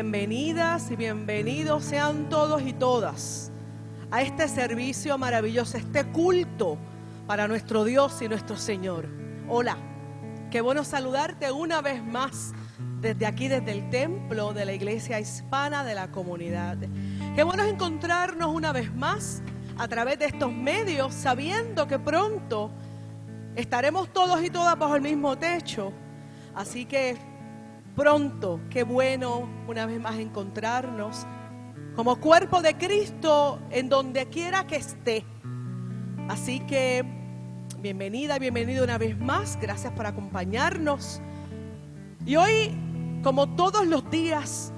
Bienvenidas y bienvenidos sean todos y todas a este servicio maravilloso, este culto para nuestro Dios y nuestro Señor. Hola, qué bueno saludarte una vez más desde aquí, desde el templo de la iglesia hispana de la comunidad. Qué bueno encontrarnos una vez más a través de estos medios, sabiendo que pronto estaremos todos y todas bajo el mismo techo. Así que pronto, qué bueno una vez más encontrarnos como cuerpo de Cristo en donde quiera que esté. Así que bienvenida, bienvenido una vez más. Gracias por acompañarnos. Y hoy, como todos los días,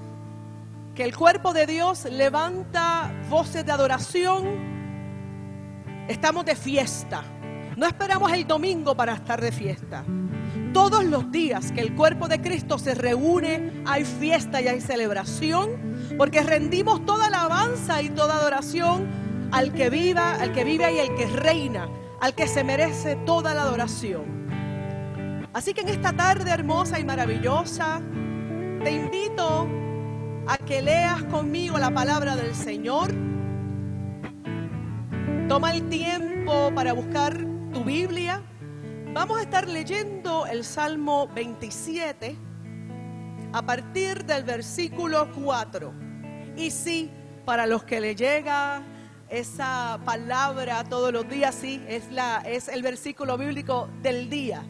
que el cuerpo de Dios levanta voces de adoración, estamos de fiesta. No esperamos el domingo para estar de fiesta. Todos los días que el cuerpo de Cristo se reúne, hay fiesta y hay celebración, porque rendimos toda alabanza y toda adoración al que viva, al que vive y al que reina, al que se merece toda la adoración. Así que en esta tarde hermosa y maravillosa, te invito a que leas conmigo la palabra del Señor. Toma el tiempo para buscar tu Biblia Vamos a estar leyendo el Salmo 27 a partir del versículo 4. Y sí, para los que le llega esa palabra todos los días, sí, es, la, es el versículo bíblico del día.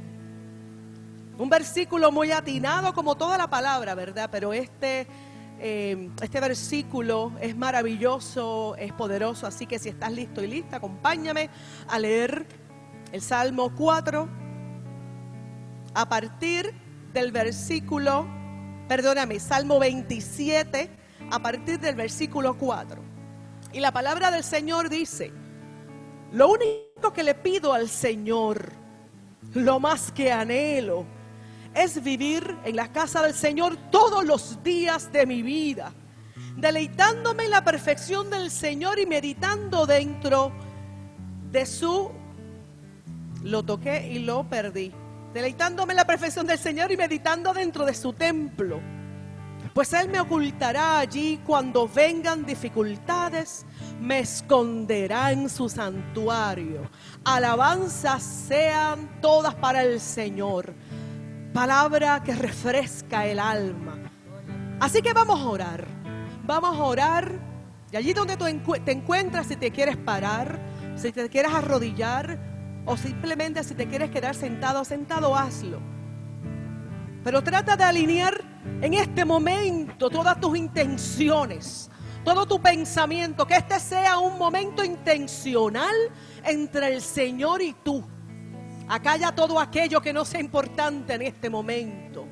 Un versículo muy atinado como toda la palabra, ¿verdad? Pero este, eh, este versículo es maravilloso, es poderoso, así que si estás listo y lista, acompáñame a leer el Salmo 4, a partir del versículo, perdóname, Salmo 27, a partir del versículo 4. Y la palabra del Señor dice, lo único que le pido al Señor, lo más que anhelo, es vivir en la casa del Señor todos los días de mi vida, deleitándome en la perfección del Señor y meditando dentro de su lo toqué y lo perdí. Deleitándome en la perfección del Señor y meditando dentro de su templo. Pues Él me ocultará allí cuando vengan dificultades, me esconderá en su santuario. Alabanzas sean todas para el Señor. Palabra que refresca el alma. Así que vamos a orar. Vamos a orar. Y allí donde tú te encuentras, si te quieres parar, si te quieres arrodillar, o simplemente si te quieres quedar sentado sentado, hazlo. Pero trata de alinear en este momento todas tus intenciones, todo tu pensamiento, que este sea un momento intencional entre el Señor y tú. Acalla todo aquello que no sea importante en este momento.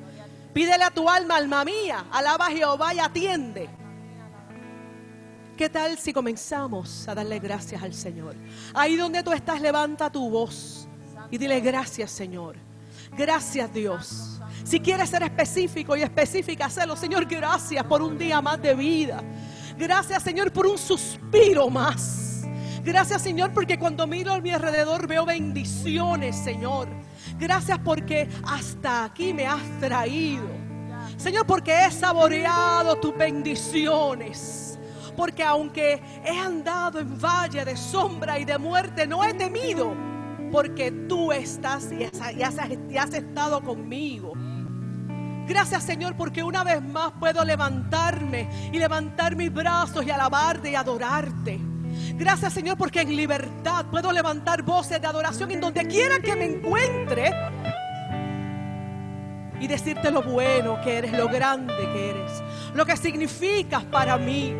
Pídele a tu alma, alma mía, alaba a Jehová y atiende. ¿Qué tal si comenzamos a darle gracias al Señor? Ahí donde tú estás, levanta tu voz y dile gracias, Señor. Gracias, Dios. Si quieres ser específico y específica, hazlo, Señor. Gracias por un día más de vida. Gracias, Señor, por un suspiro más. Gracias, Señor, porque cuando miro a mi alrededor veo bendiciones, Señor. Gracias porque hasta aquí me has traído. Señor, porque he saboreado tus bendiciones. Porque aunque he andado en valle de sombra y de muerte, no he temido. Porque tú estás y has, estado conmigo. Gracias Señor porque una vez más puedo levantarme y levantar mis brazos y alabarte y adorarte. Gracias Señor porque en libertad puedo levantar voces de adoración en donde quiera que me encuentre y decirte lo bueno que eres, lo grande que eres, lo que significas para mí.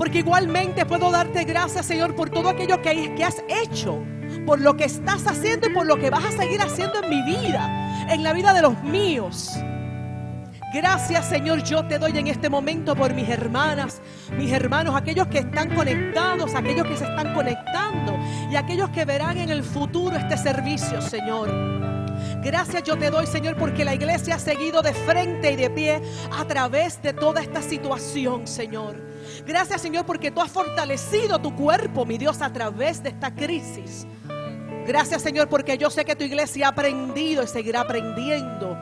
Porque igualmente puedo darte gracias, Señor, por todo aquello que, has hecho, por lo que estás haciendo y por lo que vas a seguir haciendo en mi vida, en la vida de los míos. Gracias Señor, yo te doy en este momento por mis hermanas, mis hermanos, aquellos que están conectados, aquellos que se están conectando y aquellos que verán en el futuro este servicio, Señor. Gracias yo te doy, Señor, porque la iglesia ha seguido de frente y de pie a través de toda esta situación, Señor. Gracias Señor porque tú has fortalecido tu cuerpo, mi Dios, a través de esta crisis. Gracias Señor porque yo sé que tu iglesia ha aprendido y seguirá aprendiendo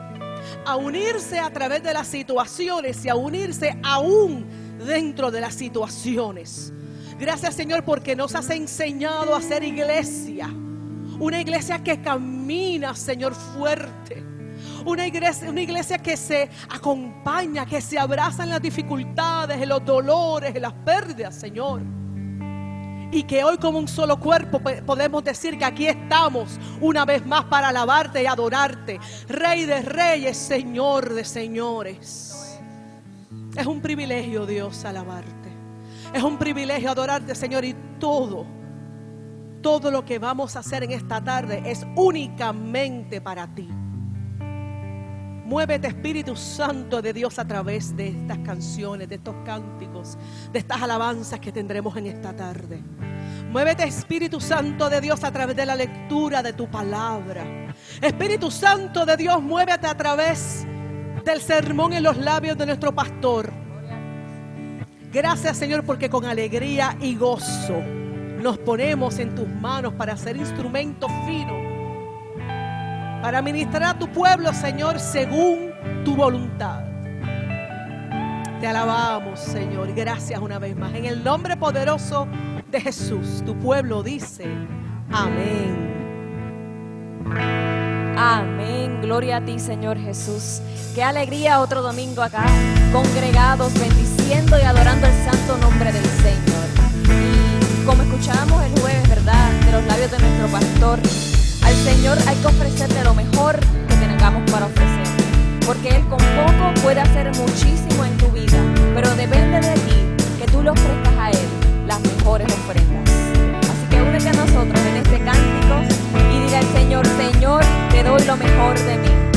a unirse a través de las situaciones y a unirse aún dentro de las situaciones. Gracias Señor porque nos has enseñado a ser iglesia. Una iglesia que camina, Señor, fuerte. Una iglesia, una iglesia que se acompaña, que se abraza en las dificultades, en los dolores, en las pérdidas, Señor. Y que hoy como un solo cuerpo podemos decir que aquí estamos una vez más para alabarte y adorarte. Rey de reyes, Señor de señores. Es un privilegio, Dios, alabarte. Es un privilegio adorarte, Señor, y todo todo lo que vamos a hacer en esta tarde es únicamente para ti. Muévete Espíritu Santo de Dios a través de estas canciones, de estos cánticos, de estas alabanzas que tendremos en esta tarde. Muévete Espíritu Santo de Dios a través de la lectura de tu palabra. Espíritu Santo de Dios, muévete a través del sermón en los labios de nuestro pastor. Gracias Señor porque con alegría y gozo nos ponemos en tus manos para ser instrumento fino, para ministrar a tu pueblo, Señor, según tu voluntad. Te alabamos, Señor. Gracias una vez más. En el nombre poderoso de Jesús, tu pueblo dice, amén. Amén. Gloria a ti, Señor Jesús. Qué alegría otro domingo acá, congregados, bendiciendo y adorando el santo nombre del Señor como escuchábamos el jueves, ¿verdad? De los labios de nuestro pastor, al Señor hay que ofrecerle lo mejor que tengamos para ofrecer. Porque Él con poco puede hacer muchísimo en tu vida, pero depende de ti que tú le ofrezcas a Él las mejores ofrendas. Así que únete a nosotros en este cántico y dile al Señor, Señor, te doy lo mejor de mí.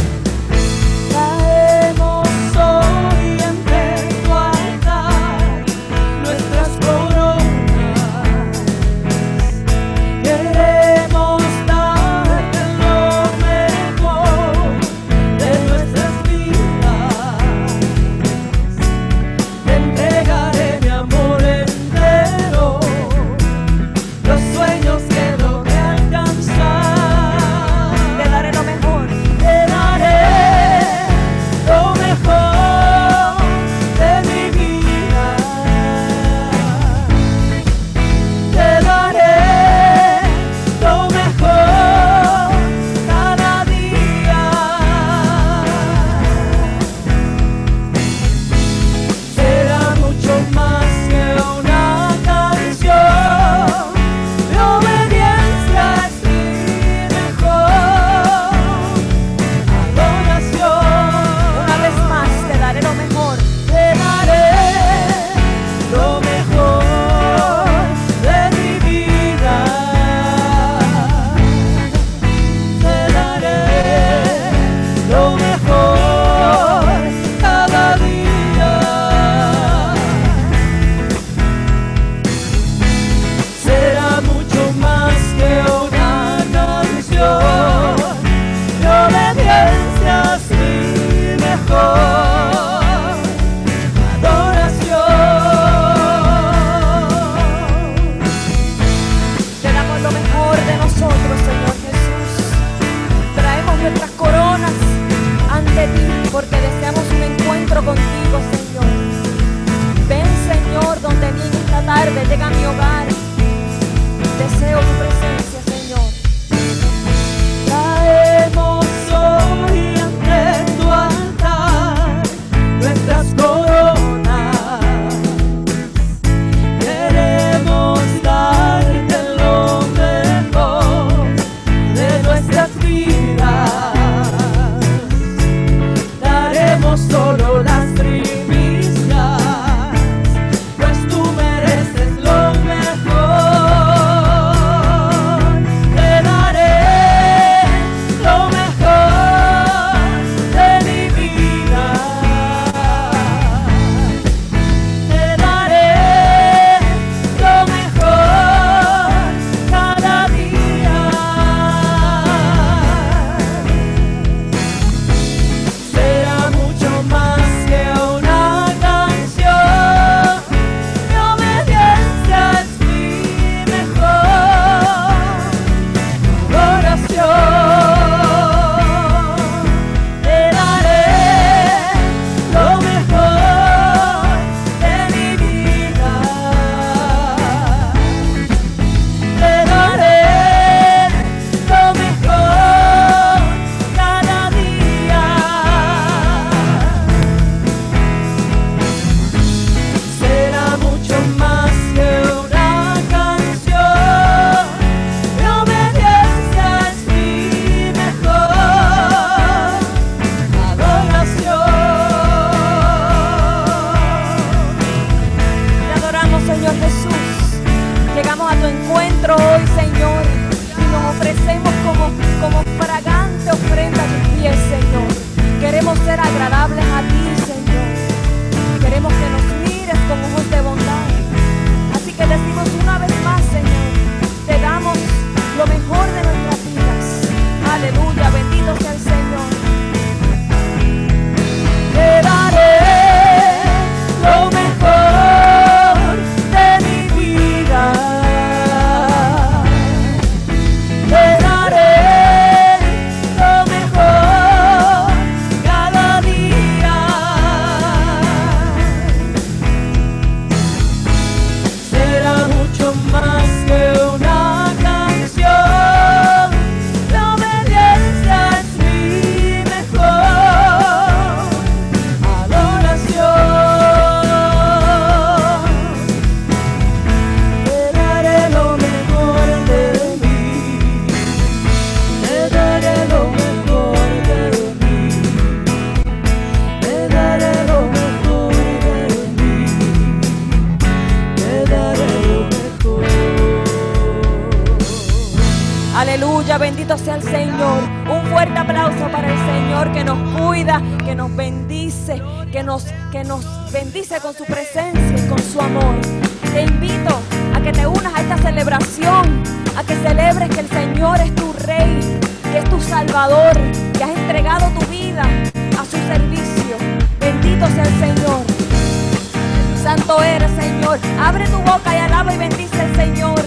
santo Señor. Abre tu boca y alaba y bendice al Señor,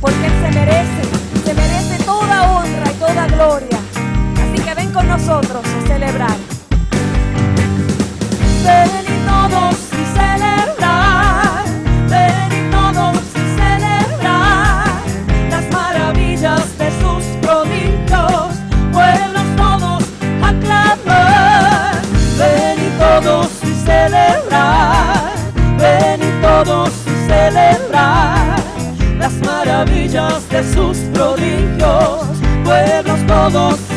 porque Él se merece, se merece toda honra y toda gloria. Así que ven con nosotros a celebrar. Ven y todos todos y celebrar las maravillas de sus prodigios, pueblos todos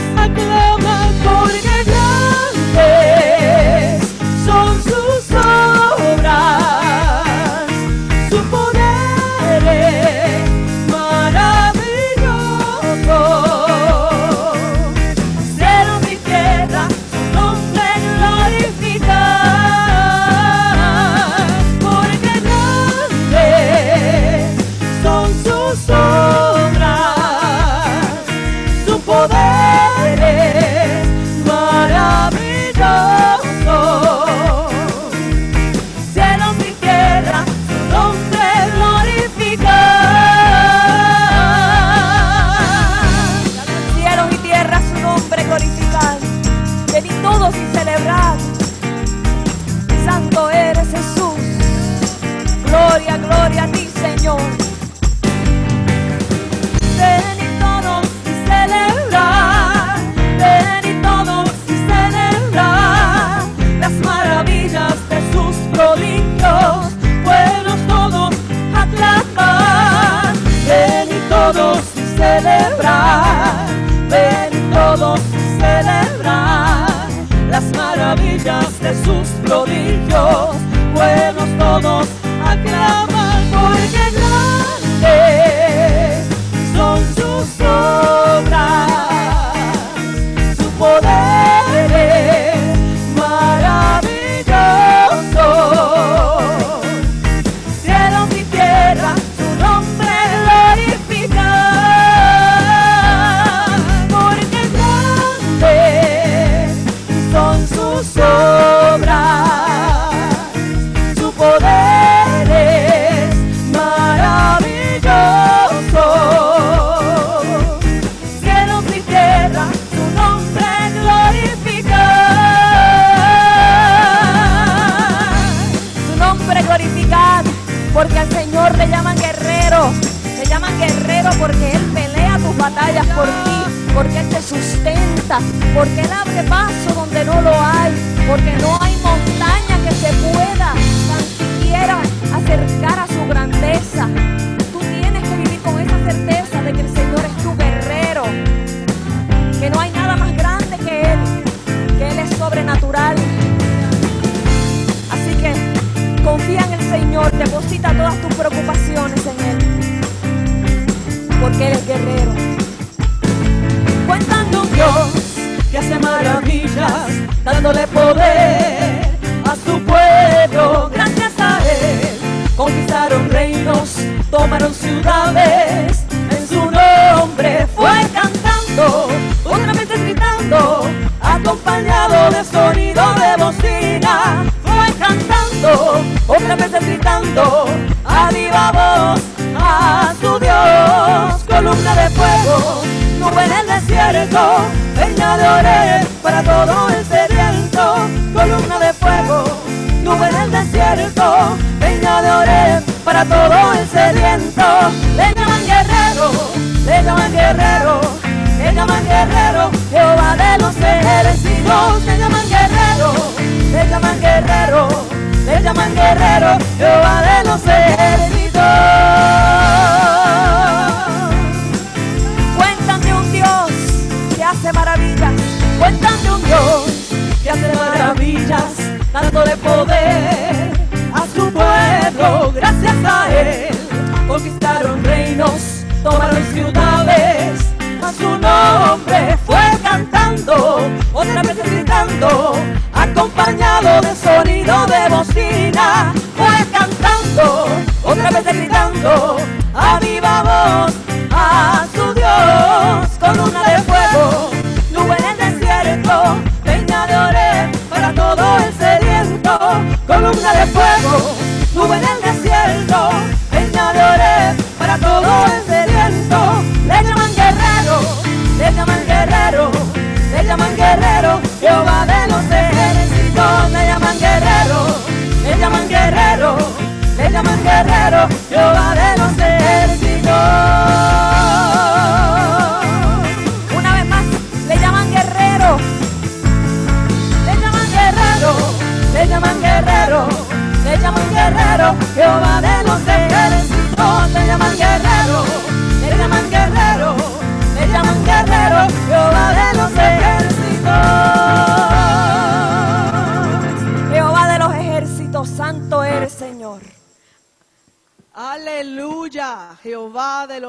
battle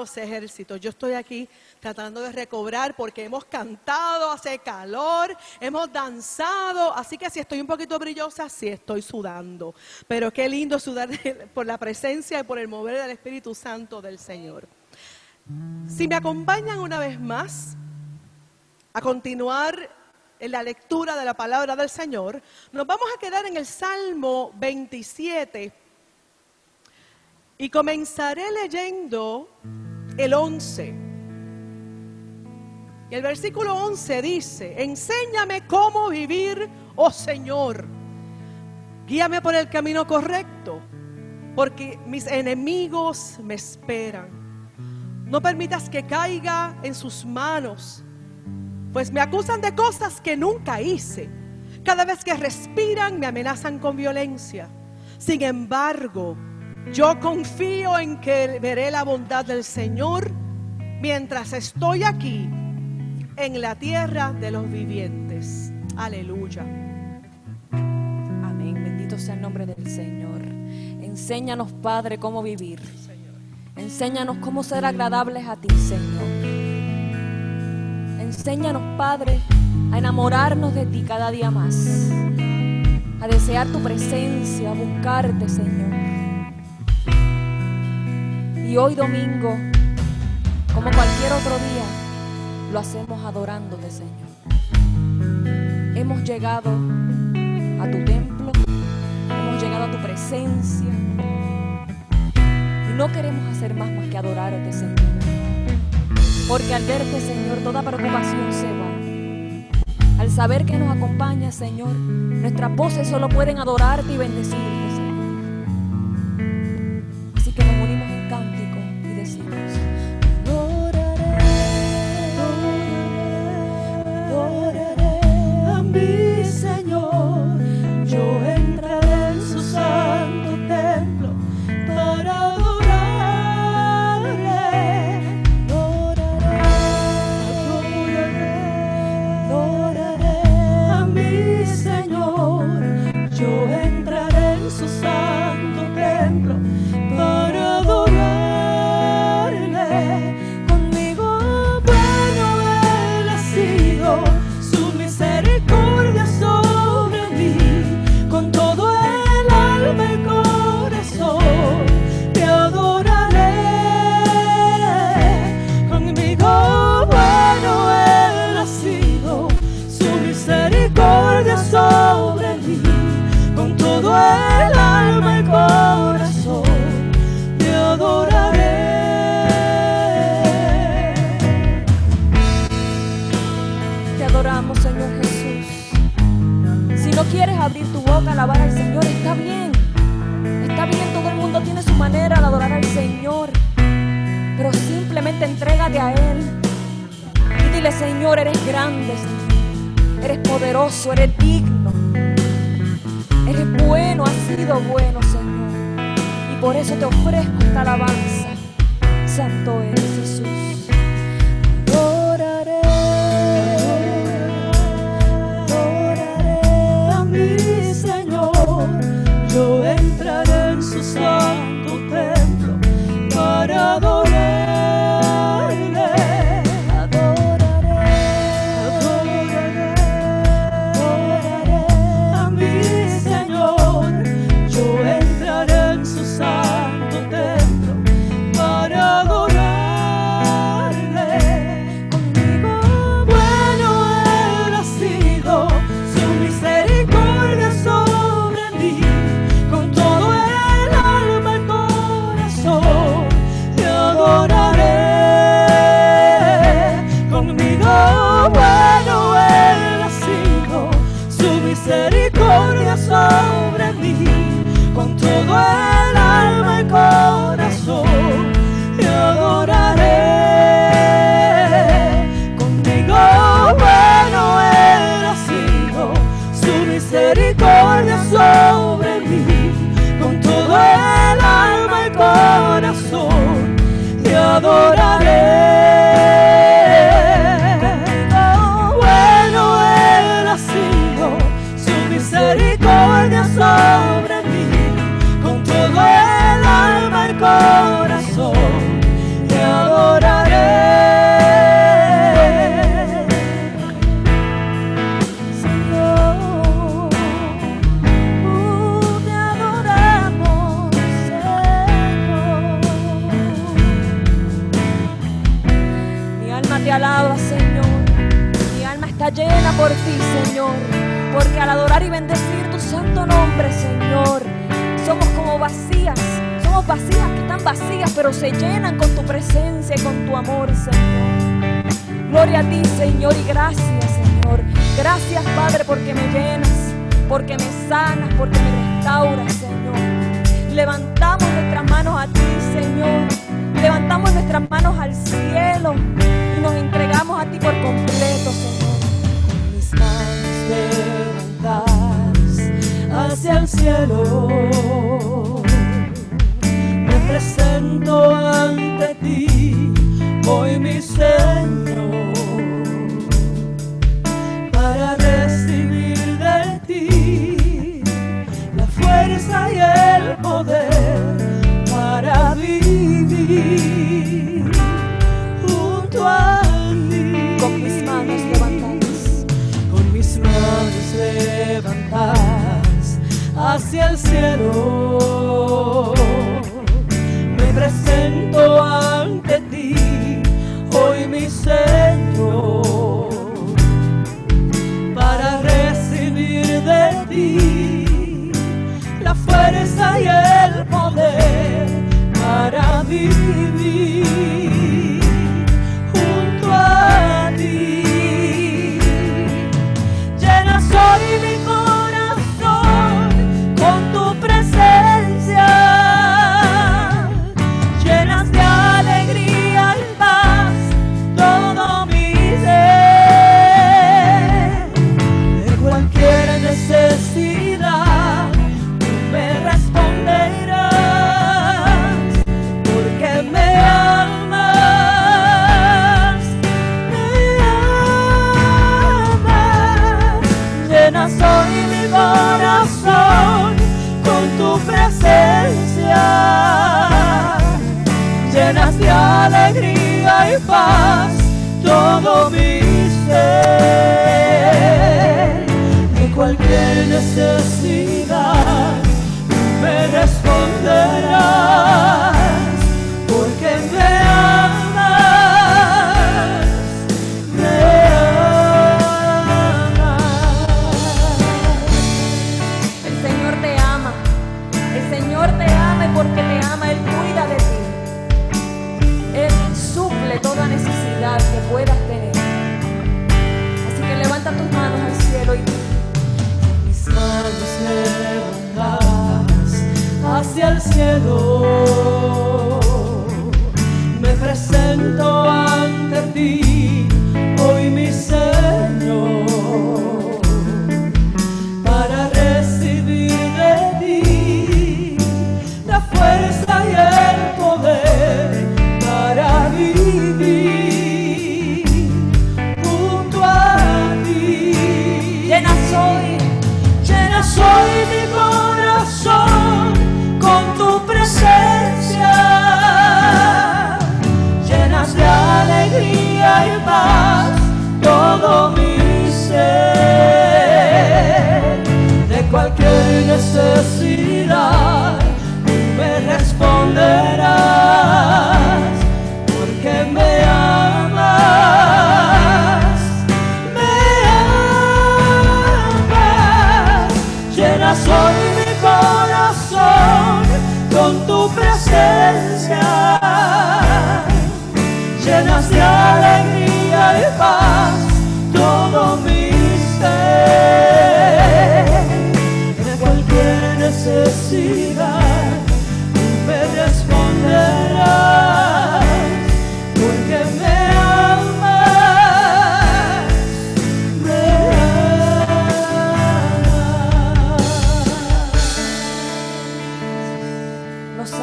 los ejércitos. Yo estoy aquí tratando de recobrar porque hemos cantado, hace calor, hemos danzado, así que si estoy un poquito brillosa, sí estoy sudando. Pero qué lindo sudar por la presencia y por el mover del Espíritu Santo del Señor. Si me acompañan una vez más a continuar en la lectura de la palabra del Señor, nos vamos a quedar en el Salmo 27 y comenzaré leyendo el 11. Y el versículo 11 dice, enséñame cómo vivir, oh Señor. Guíame por el camino correcto, porque mis enemigos me esperan. No permitas que caiga en sus manos, pues me acusan de cosas que nunca hice. Cada vez que respiran me amenazan con violencia. Sin embargo, yo confío en que veré la bondad del Señor mientras estoy aquí en la tierra de los vivientes. Aleluya. Amén. Bendito sea el nombre del Señor. Enséñanos, Padre, cómo vivir. Enséñanos cómo ser agradables a ti, Señor. Enséñanos, Padre, a enamorarnos de ti cada día más. A desear tu presencia, a buscarte, Señor. Y hoy domingo, como cualquier otro día, lo hacemos adorándote, Señor. Hemos llegado a tu templo, hemos llegado a tu presencia y no queremos hacer más más que adorarte, Señor. Porque al verte, Señor, toda preocupación se va. Al saber que nos acompaña, Señor, nuestras voces solo pueden adorarte y bendecirte,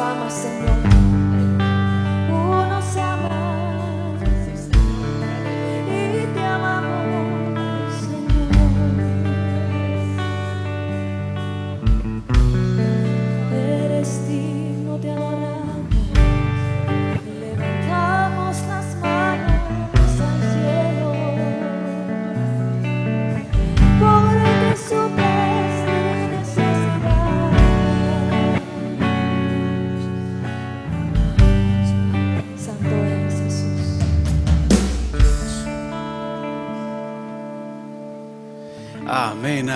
amas. Nos amas, Señor.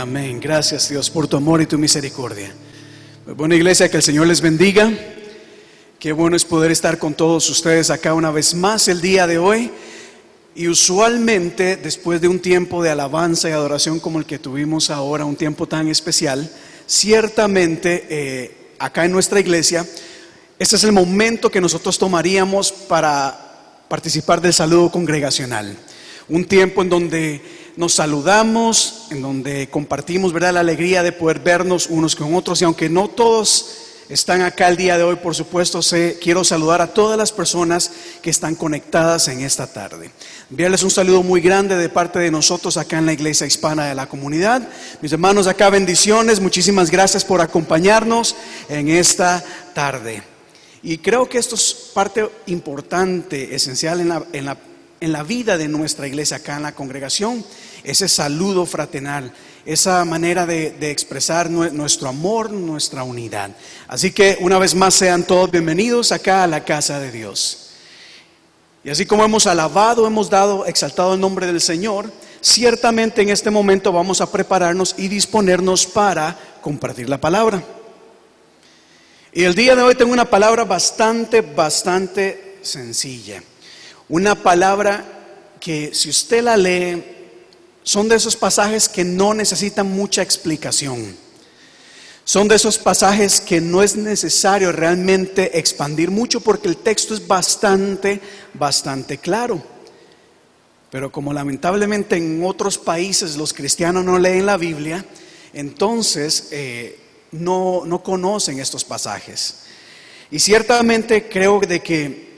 Amén. Gracias Dios por tu amor y tu misericordia. Buena iglesia, que el Señor les bendiga. Qué bueno es poder estar con todos ustedes acá una vez más el día de hoy. Y usualmente después de un tiempo de alabanza y adoración como el que tuvimos ahora, un tiempo tan especial, ciertamente eh, acá en nuestra iglesia, este es el momento que nosotros tomaríamos para participar del saludo congregacional. Un tiempo en donde nos saludamos, en donde compartimos ¿verdad? la alegría de poder vernos unos con otros. Y aunque no todos están acá el día de hoy, por supuesto, sé- quiero saludar a todas las personas que están conectadas en esta tarde. Enviarles un saludo muy grande de parte de nosotros acá en la iglesia hispana de la comunidad. Mis hermanos acá, bendiciones. Muchísimas gracias por acompañarnos en esta tarde. Y creo que esto es parte importante, esencial en la, en la- en la vida de nuestra iglesia acá en la congregación, ese saludo fraternal, esa manera de, expresar nue- nuestro amor, nuestra unidad. Así que una vez más sean todos bienvenidos acá a la casa de Dios. Y así como hemos alabado, hemos dado, exaltado el nombre del Señor, ciertamente en este momento vamos a prepararnos y disponernos para compartir la palabra. Y el día de hoy tengo una palabra bastante, bastante sencilla. Una palabra que si usted la lee, son de esos pasajes que no necesitan mucha explicación. Son de esos pasajes que no es necesario realmente expandir mucho porque el texto es bastante, bastante claro. Pero como lamentablemente en otros países los cristianos no leen la Biblia, entonces eh, no, no conocen estos pasajes. Y ciertamente creo de que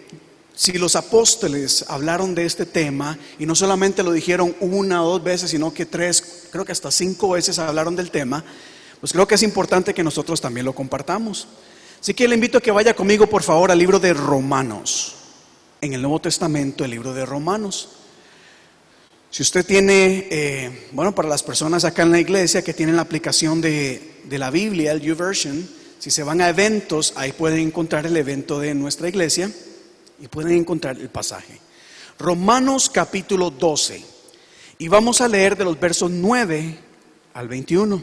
si los apóstoles hablaron de este tema y no solamente lo dijeron una o dos veces, sino que tres, creo que hasta cinco veces hablaron del tema, pues creo que es importante que nosotros también lo compartamos. Así que le invito a que vaya conmigo, por favor, al libro de Romanos. En el Nuevo Testamento, el libro de Romanos. Si usted tiene, eh, bueno, para las personas acá en la iglesia que tienen la aplicación de, la Biblia, el YouVersion, si se van a eventos, ahí pueden encontrar el evento de nuestra iglesia y pueden encontrar el pasaje. Romanos capítulo 12. Y vamos a leer de los versos 9 al 21.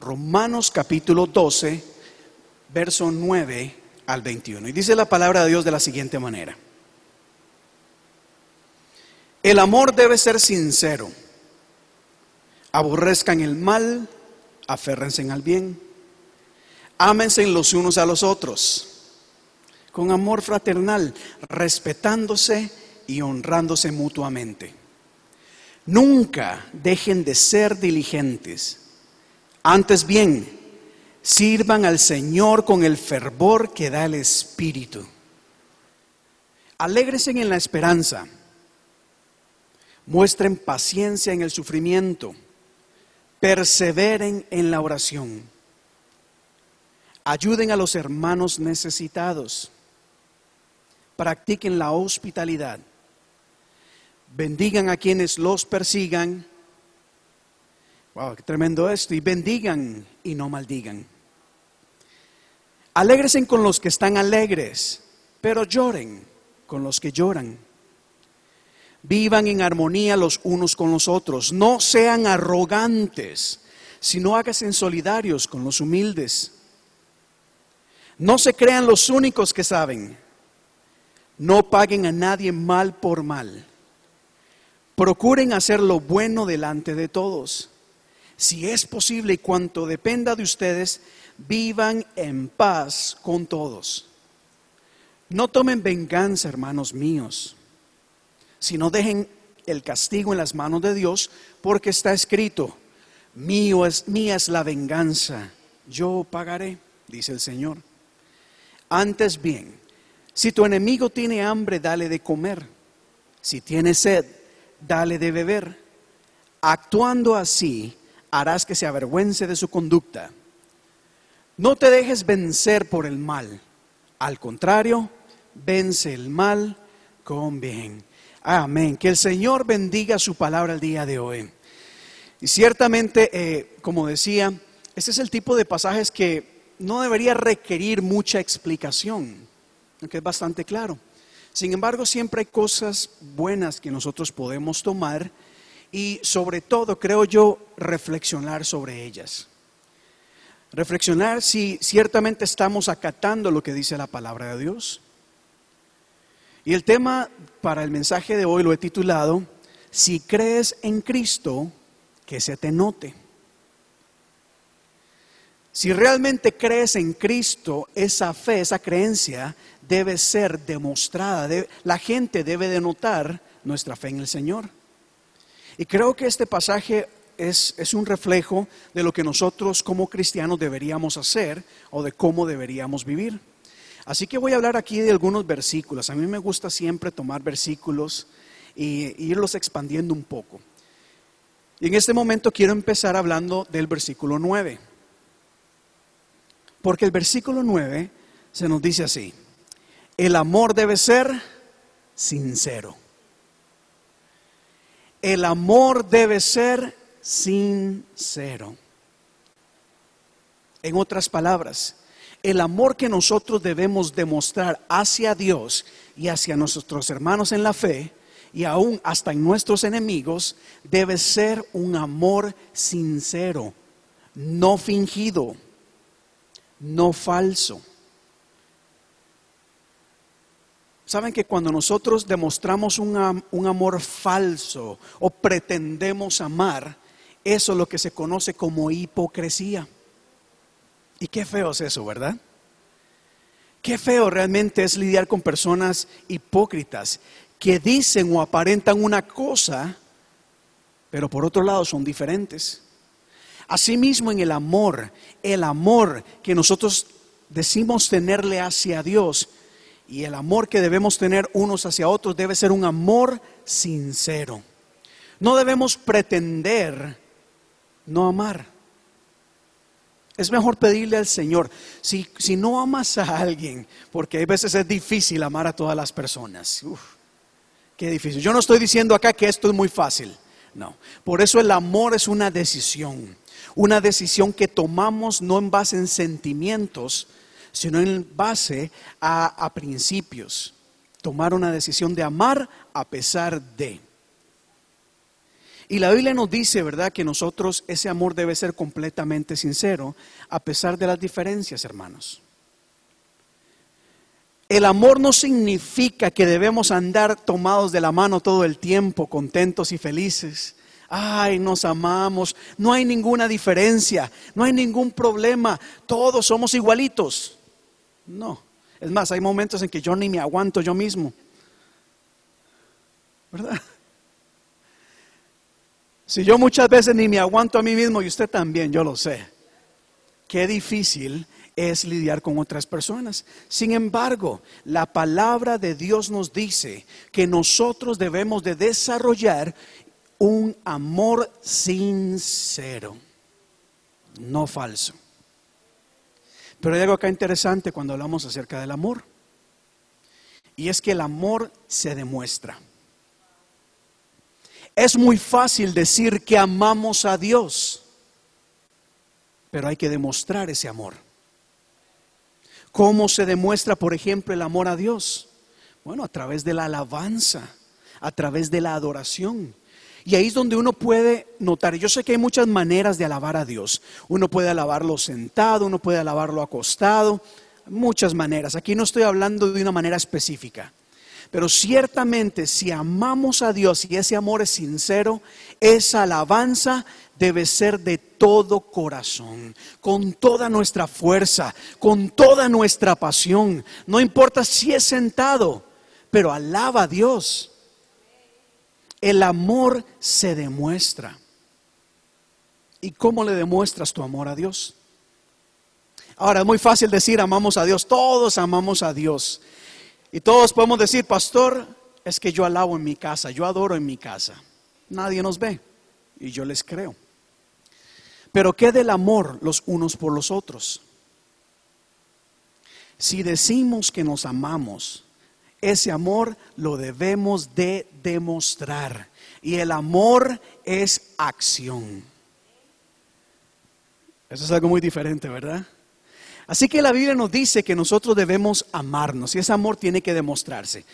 Romanos capítulo 12, verso 9 al 21. Y dice la palabra de Dios de la siguiente manera. El amor debe ser sincero. Aborrezcan el mal, aférrense al bien. Ámense los unos a los otros con amor fraternal, respetándose y honrándose mutuamente. Nunca dejen de ser diligentes. Antes bien, sirvan al Señor con el fervor que da el Espíritu. Alégresen en la esperanza. Muestren paciencia en el sufrimiento. Perseveren en la oración. Ayuden a los hermanos necesitados. Practiquen la hospitalidad. Bendigan a quienes los persigan. Wow, qué tremendo esto. Y bendigan y no maldigan. Alégresen con los que están alegres, pero lloren con los que lloran. Vivan en armonía los unos con los otros. No sean arrogantes, sino háganse solidarios con los humildes. No se crean los únicos que saben. No paguen a nadie mal por mal. Procuren hacer lo bueno delante de todos. Si es posible y cuanto dependa de ustedes, vivan en paz con todos. No tomen venganza, hermanos míos, sino dejen el castigo en las manos de Dios, porque está escrito, mío es, mía es la venganza, yo pagaré, dice el Señor. Antes bien, si tu enemigo tiene hambre, dale de comer. Si tiene sed, dale de beber. Actuando así, harás que se avergüence de su conducta. No te dejes vencer por el mal. Al contrario, vence el mal con bien. Amén. Que el Señor bendiga su palabra el día de hoy. Y ciertamente, eh, como decía, este es el tipo de pasajes que no debería requerir mucha explicación, aunque es bastante claro. Sin embargo, siempre hay cosas buenas que nosotros podemos tomar y sobre todo, creo yo, reflexionar sobre ellas. Reflexionar si ciertamente estamos acatando lo que dice la palabra de Dios. Y el tema para el mensaje de hoy lo he titulado, Si crees en Cristo, que se te note. Si realmente crees en Cristo, esa fe, esa creencia debe ser demostrada. la gente debe denotar nuestra fe en el Señor. Y creo que este pasaje es, un reflejo de lo que nosotros como cristianos deberíamos hacer o de cómo deberíamos vivir. Así que voy a hablar aquí de algunos versículos. A mí me gusta siempre tomar versículos e irlos expandiendo un poco. Y en este momento quiero empezar hablando del versículo 9. Porque el versículo 9 se nos dice así, el amor debe ser sincero. El amor debe ser sincero. En otras palabras, el amor que nosotros debemos demostrar hacia Dios y hacia nuestros hermanos en la fe y aún hasta en nuestros enemigos debe ser un amor sincero, no fingido, no falso. Saben que cuando nosotros demostramos un, un, amor falso o pretendemos amar, eso es lo que se conoce como hipocresía. Y qué feo es eso, ¿verdad? Qué feo realmente es lidiar con personas hipócritas que dicen o aparentan una cosa, pero por otro lado son diferentes. Asimismo en el amor, el amor que nosotros decimos tenerle hacia Dios y el amor que debemos tener unos hacia otros debe ser un amor sincero. No debemos pretender no amar. Es mejor pedirle al Señor, si, si no amas a alguien, porque a veces es difícil amar a todas las personas. Uf, qué difícil. Yo no estoy diciendo acá que esto es muy fácil. No. Por eso el amor es una decisión. Una decisión que tomamos no en base en sentimientos, sino en base a, principios. Tomar una decisión de amar a pesar de. Y la Biblia nos dice, ¿verdad?, que nosotros ese amor debe ser completamente sincero, a pesar de las diferencias, hermanos. El amor no significa que debemos andar tomados de la mano todo el tiempo, contentos y felices. Ay, nos amamos, no hay ninguna diferencia, no hay ningún problema, todos somos igualitos. No, es más, hay momentos en que yo ni me aguanto yo mismo. ¿Verdad? Si yo muchas veces ni me aguanto a mí mismo y usted también, yo lo sé. Qué difícil es lidiar con otras personas. Sin embargo, la palabra de Dios nos dice que nosotros debemos de desarrollar un amor sincero, no falso. Pero hay algo acá interesante cuando hablamos acerca del amor. Y es que el amor se demuestra. Es muy fácil decir que amamos a Dios, pero hay que demostrar ese amor. ¿Cómo se demuestra, por ejemplo, el amor a Dios? Bueno, a través de la alabanza, a través de la adoración. Y ahí es donde uno puede notar, yo sé que hay muchas maneras de alabar a Dios. Uno puede alabarlo sentado, uno puede alabarlo acostado, muchas maneras. Aquí no estoy hablando de una manera específica. Pero ciertamente si amamos a Dios y ese amor es sincero, esa alabanza debe ser de todo corazón, con toda nuestra fuerza, con toda nuestra pasión. No importa si es sentado, pero alaba a Dios. El amor se demuestra. ¿Y cómo le demuestras tu amor a Dios? Ahora, es muy fácil decir amamos a Dios. Todos amamos a Dios. Y todos podemos decir, pastor, es que yo alabo en mi casa, yo adoro en mi casa. Nadie nos ve y yo les creo. Pero ¿qué del amor los unos por los otros? Si decimos que nos amamos, ese amor lo debemos de demostrar. Y el amor es acción. Eso es algo muy diferente, ¿verdad? Así que la Biblia nos dice que nosotros debemos amarnos y ese amor tiene que demostrarse.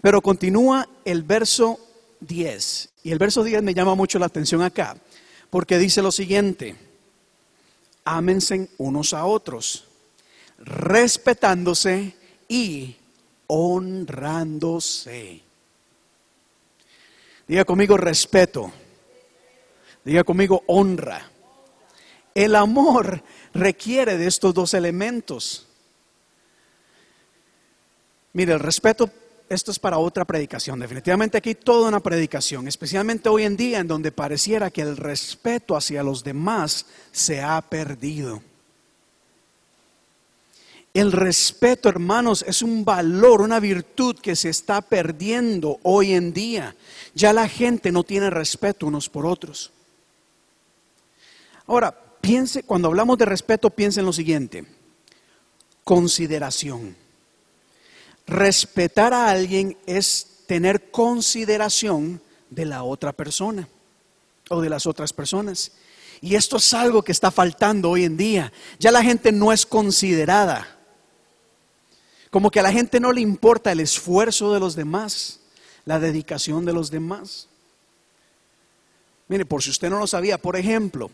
Pero continúa el verso 10. Y el verso 10 me llama mucho la atención acá, porque dice lo siguiente, ámense unos a otros, respetándose y honrándose. Diga conmigo respeto. Diga conmigo honra. El amor requiere de estos dos elementos. Mire, el respeto, esto es para otra predicación. Definitivamente aquí toda una predicación, especialmente hoy en día en donde pareciera que el respeto hacia los demás se ha perdido. El respeto, hermanos, es un valor, una virtud que se está perdiendo hoy en día. Ya la gente no tiene respeto unos por otros. Ahora, piense, cuando hablamos de respeto, piense en lo siguiente. Consideración. Respetar a alguien es tener consideración de la otra persona o de las otras personas. Y esto es algo que está faltando hoy en día. Ya la gente no es considerada. Como que a la gente no le importa el esfuerzo de los demás, la dedicación de los demás. Mire, por si usted no lo sabía, por ejemplo,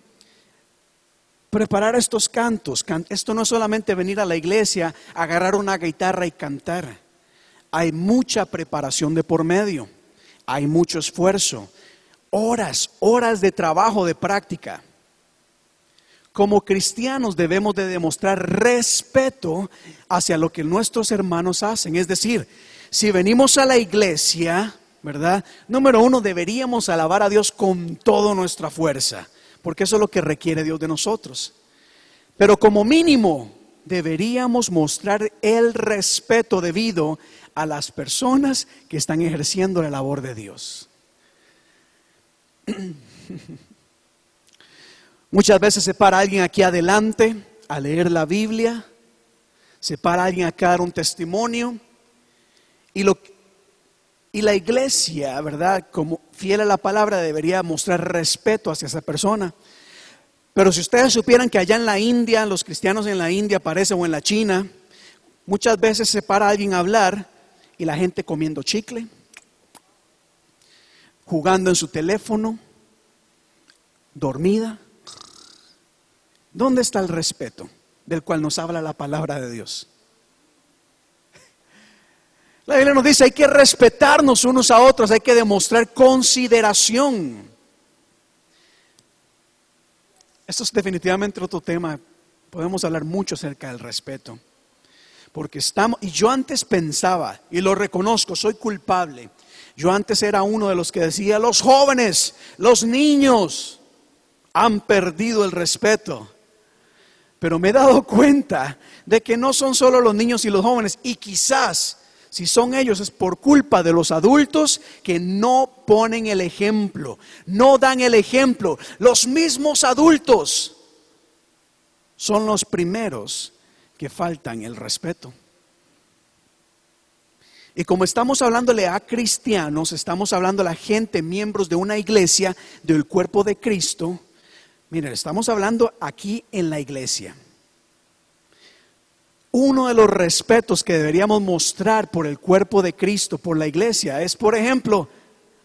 preparar estos cantos, esto no es solamente venir a la iglesia, agarrar una guitarra y cantar. Hay mucha preparación de por medio, hay mucho esfuerzo, horas, horas de trabajo, de práctica como cristianos debemos de demostrar respeto hacia lo que nuestros hermanos hacen. Es decir, si venimos a la iglesia, ¿verdad? Número uno, deberíamos alabar a Dios con toda nuestra fuerza, porque eso es lo que requiere Dios de nosotros. Pero como mínimo, deberíamos mostrar el respeto debido a las personas que están ejerciendo la labor de Dios. Muchas veces se para alguien aquí adelante a leer la Biblia, se para alguien acá a dar un testimonio y, lo, y la iglesia, ¿verdad? Como fiel a la palabra debería mostrar respeto hacia esa persona. Pero si ustedes supieran que allá en la India, los cristianos en la India aparecen o en la China, muchas veces se para alguien a hablar y la gente comiendo chicle, jugando en su teléfono, dormida. ¿Dónde está el respeto del cual nos habla la palabra de Dios? La Biblia nos dice, hay que respetarnos unos a otros, hay que demostrar consideración. Esto es definitivamente otro tema. Podemos hablar mucho acerca del respeto. Porque estamos, y yo antes pensaba, y lo reconozco, soy culpable. Yo antes era uno de los que decía, los jóvenes, los niños han perdido el respeto. Pero me he dado cuenta de que no son solo los niños y los jóvenes, y quizás si son ellos es por culpa de los adultos que no ponen el ejemplo, no dan el ejemplo. Los mismos adultos son los primeros que faltan el respeto. Y como estamos hablándole a cristianos, estamos hablando a la gente, miembros de una iglesia, del cuerpo de Cristo, Miren, estamos hablando aquí en la iglesia. Uno de los respetos que deberíamos mostrar por el cuerpo de Cristo, por la iglesia, es, por ejemplo,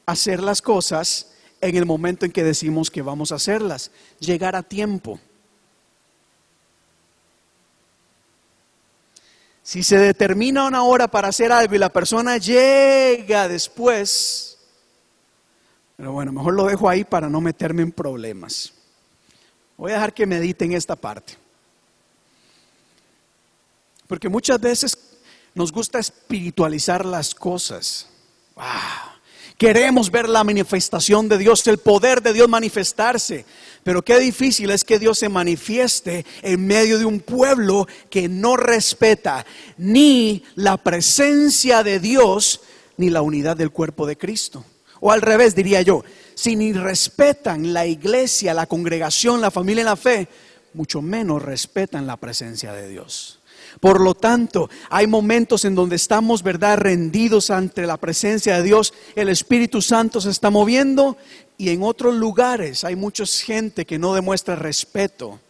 hacer las cosas en el momento en que decimos que vamos a hacerlas. Llegar a tiempo. Si se determina una hora para hacer algo y la persona llega después, pero bueno, mejor lo dejo ahí para no meterme en problemas. Voy a dejar que mediten esta parte. Porque muchas veces nos gusta espiritualizar las cosas. Queremos ver la manifestación de Dios, el poder de Dios manifestarse. Pero qué difícil es que Dios se manifieste en medio de un pueblo que no respeta ni la presencia de Dios ni la unidad del cuerpo de Cristo. O al revés, diría yo, si ni respetan la iglesia, la congregación, la familia en la fe, mucho menos respetan la presencia de Dios. Por lo tanto, hay momentos en donde estamos, ¿verdad?, rendidos ante la presencia de Dios. El Espíritu Santo se está moviendo y en otros lugares hay mucha gente que no demuestra respeto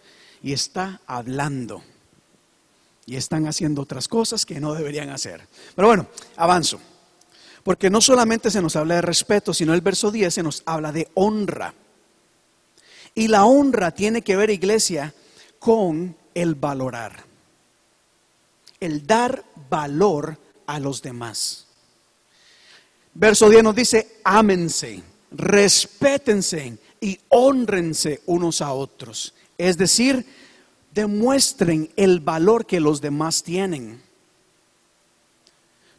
y está hablando. Y están haciendo otras cosas que no deberían hacer. Pero bueno, avanzo. Porque no solamente se nos habla de respeto, sino el verso 10 se nos habla de honra. Y la honra tiene que ver, iglesia, con el valorar. El dar valor a los demás. Verso 10 nos dice, ámense, respétense y honrense unos a otros. Es decir, demuestren el valor que los demás tienen.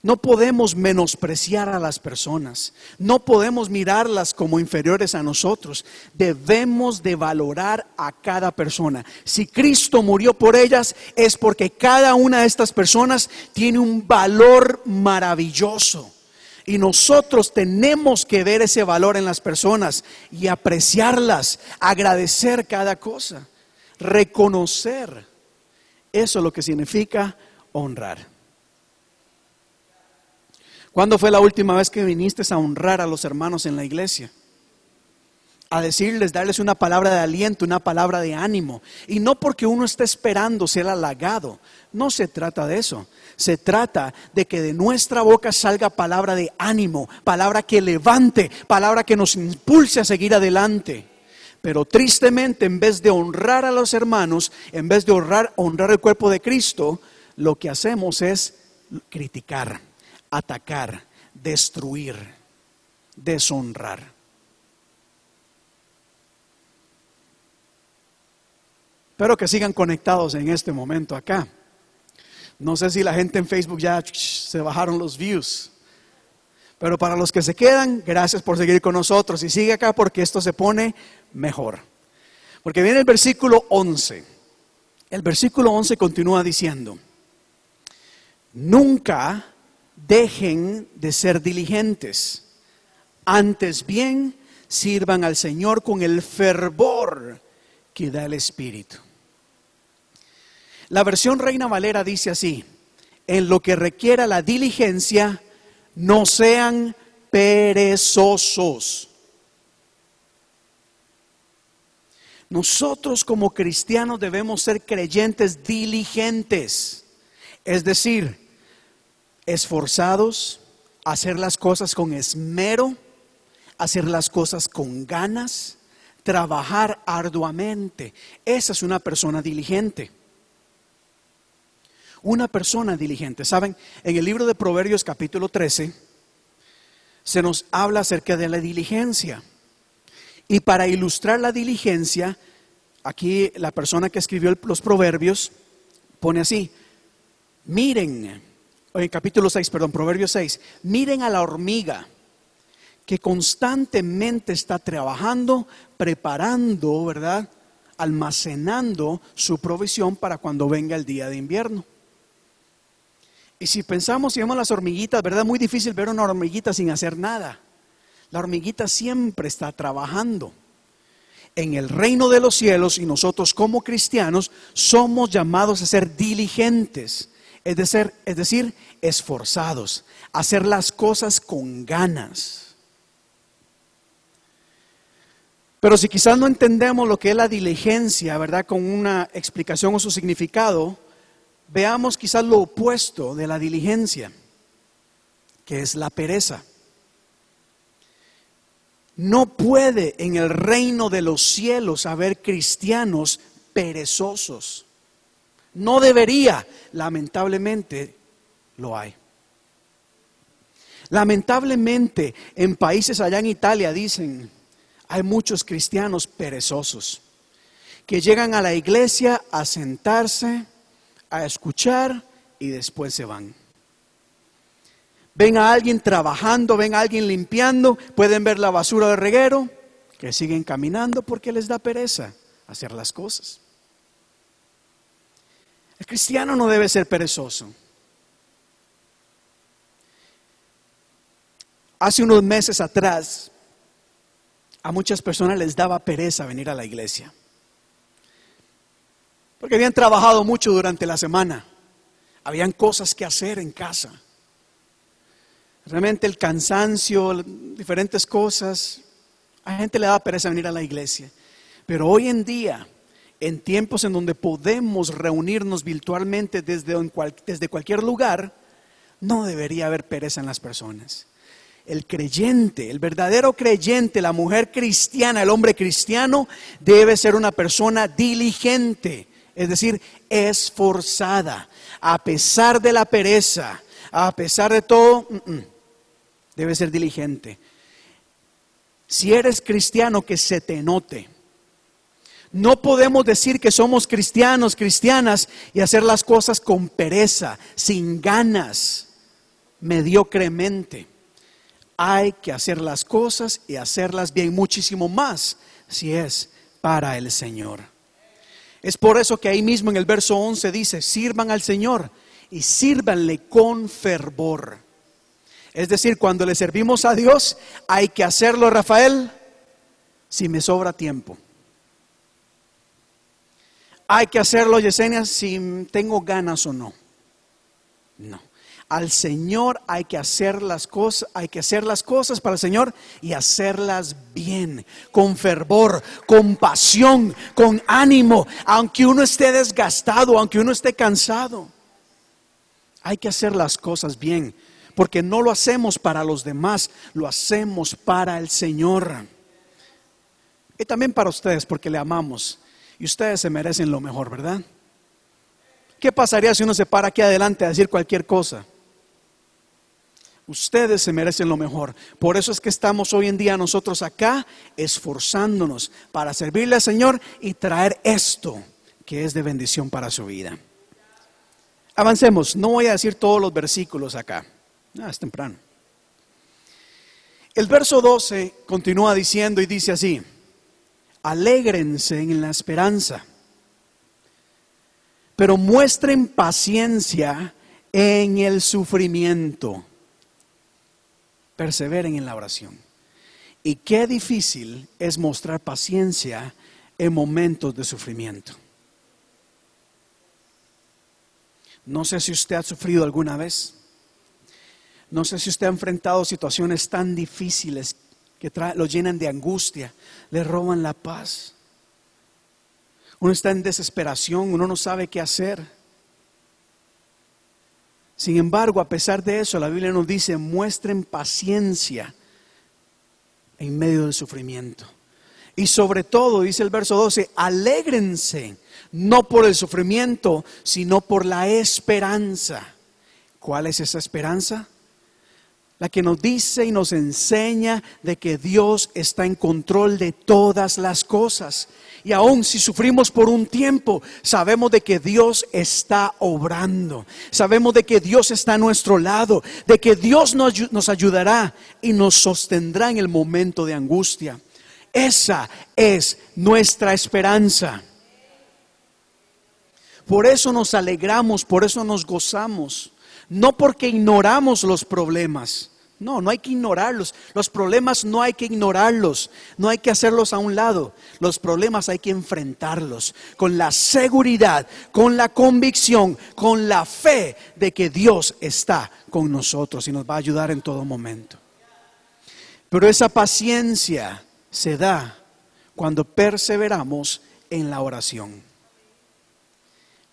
No podemos menospreciar a las personas, no podemos mirarlas como inferiores a nosotros. Debemos de valorar a cada persona. Si Cristo murió por ellas es porque cada una de estas personas tiene un valor maravilloso. Y nosotros tenemos que ver ese valor en las personas y apreciarlas, agradecer cada cosa, reconocer. Eso es lo que significa honrar. ¿Cuándo fue la última vez que viniste a honrar a los hermanos en la iglesia? A decirles, darles una palabra de aliento, una palabra de ánimo. Y no porque uno esté esperando ser halagado. No se trata de eso. Se trata de que de nuestra boca salga palabra de ánimo, palabra que levante, palabra que nos impulse a seguir adelante. Pero tristemente, en vez de honrar a los hermanos, en vez de honrar, honrar el cuerpo de Cristo, lo que hacemos es criticar atacar, destruir, deshonrar. Espero que sigan conectados en este momento acá. No sé si la gente en Facebook ya se bajaron los views. Pero para los que se quedan, gracias por seguir con nosotros. Y sigue acá porque esto se pone mejor. Porque viene el versículo 11. El versículo 11 continúa diciendo, nunca dejen de ser diligentes. Antes bien, sirvan al Señor con el fervor que da el Espíritu. La versión Reina Valera dice así, en lo que requiera la diligencia, no sean perezosos. Nosotros como cristianos debemos ser creyentes diligentes, es decir, esforzados, hacer las cosas con esmero, hacer las cosas con ganas, trabajar arduamente. Esa es una persona diligente. Una persona diligente. Saben, en el libro de Proverbios capítulo 13 se nos habla acerca de la diligencia. Y para ilustrar la diligencia, aquí la persona que escribió los proverbios pone así, miren, en capítulo 6, perdón, Proverbio 6, miren a la hormiga que constantemente está trabajando, preparando, ¿verdad? Almacenando su provisión para cuando venga el día de invierno. Y si pensamos y vemos las hormiguitas, ¿verdad? Muy difícil ver una hormiguita sin hacer nada. La hormiguita siempre está trabajando. En el reino de los cielos y nosotros como cristianos somos llamados a ser diligentes es decir, es decir, esforzados, hacer las cosas con ganas. Pero si quizás no entendemos lo que es la diligencia, ¿verdad? Con una explicación o su significado, veamos quizás lo opuesto de la diligencia, que es la pereza. No puede en el reino de los cielos haber cristianos perezosos. No debería, lamentablemente lo hay. Lamentablemente en países allá en Italia dicen, hay muchos cristianos perezosos que llegan a la iglesia a sentarse, a escuchar y después se van. Ven a alguien trabajando, ven a alguien limpiando, pueden ver la basura del reguero, que siguen caminando porque les da pereza hacer las cosas. El cristiano no debe ser perezoso. Hace unos meses atrás, a muchas personas les daba pereza venir a la iglesia. Porque habían trabajado mucho durante la semana. Habían cosas que hacer en casa. Realmente el cansancio, diferentes cosas. A gente le da pereza venir a la iglesia. Pero hoy en día, en tiempos en donde podemos reunirnos virtualmente desde, desde cualquier lugar, no debería haber pereza en las personas. El creyente, el verdadero creyente, la mujer cristiana, el hombre cristiano, debe ser una persona diligente, es decir, esforzada, a pesar de la pereza, a pesar de todo, mm, mm, debe ser diligente. Si eres cristiano, que se te note. No podemos decir que somos cristianos, cristianas y hacer las cosas con pereza, sin ganas, mediocremente. Hay que hacer las cosas y hacerlas bien muchísimo más si es para el Señor. Es por eso que ahí mismo en el verso 11 dice, sirvan al Señor y sírvanle con fervor. Es decir, cuando le servimos a Dios, hay que hacerlo, Rafael, si me sobra tiempo. Hay que hacerlo, Yesenia, si tengo ganas o no. No. Al Señor hay que hacer las cosas, hay que hacer las cosas para el Señor y hacerlas bien, con fervor, con pasión, con ánimo, aunque uno esté desgastado, aunque uno esté cansado. Hay que hacer las cosas bien, porque no lo hacemos para los demás, lo hacemos para el Señor. Y también para ustedes, porque le amamos. Y ustedes se merecen lo mejor, ¿verdad? ¿Qué pasaría si uno se para aquí adelante a decir cualquier cosa? Ustedes se merecen lo mejor. Por eso es que estamos hoy en día nosotros acá esforzándonos para servirle al Señor y traer esto que es de bendición para su vida. Avancemos, no voy a decir todos los versículos acá. Ah, es temprano. El verso 12 continúa diciendo y dice así, alégrense en la esperanza, pero muestren paciencia en el sufrimiento perseveren en la oración. Y qué difícil es mostrar paciencia en momentos de sufrimiento. No sé si usted ha sufrido alguna vez. No sé si usted ha enfrentado situaciones tan difíciles que lo llenan de angustia, le roban la paz. Uno está en desesperación, uno no sabe qué hacer. Sin embargo, a pesar de eso, la Biblia nos dice, muestren paciencia en medio del sufrimiento. Y sobre todo, dice el verso 12, alégrense, no por el sufrimiento, sino por la esperanza. ¿Cuál es esa esperanza? La que nos dice y nos enseña de que Dios está en control de todas las cosas. Y aun si sufrimos por un tiempo, sabemos de que Dios está obrando. Sabemos de que Dios está a nuestro lado, de que Dios nos, nos ayudará y nos sostendrá en el momento de angustia. Esa es nuestra esperanza. Por eso nos alegramos, por eso nos gozamos. No porque ignoramos los problemas, no, no hay que ignorarlos. Los problemas no hay que ignorarlos, no hay que hacerlos a un lado. Los problemas hay que enfrentarlos con la seguridad, con la convicción, con la fe de que Dios está con nosotros y nos va a ayudar en todo momento. Pero esa paciencia se da cuando perseveramos en la oración.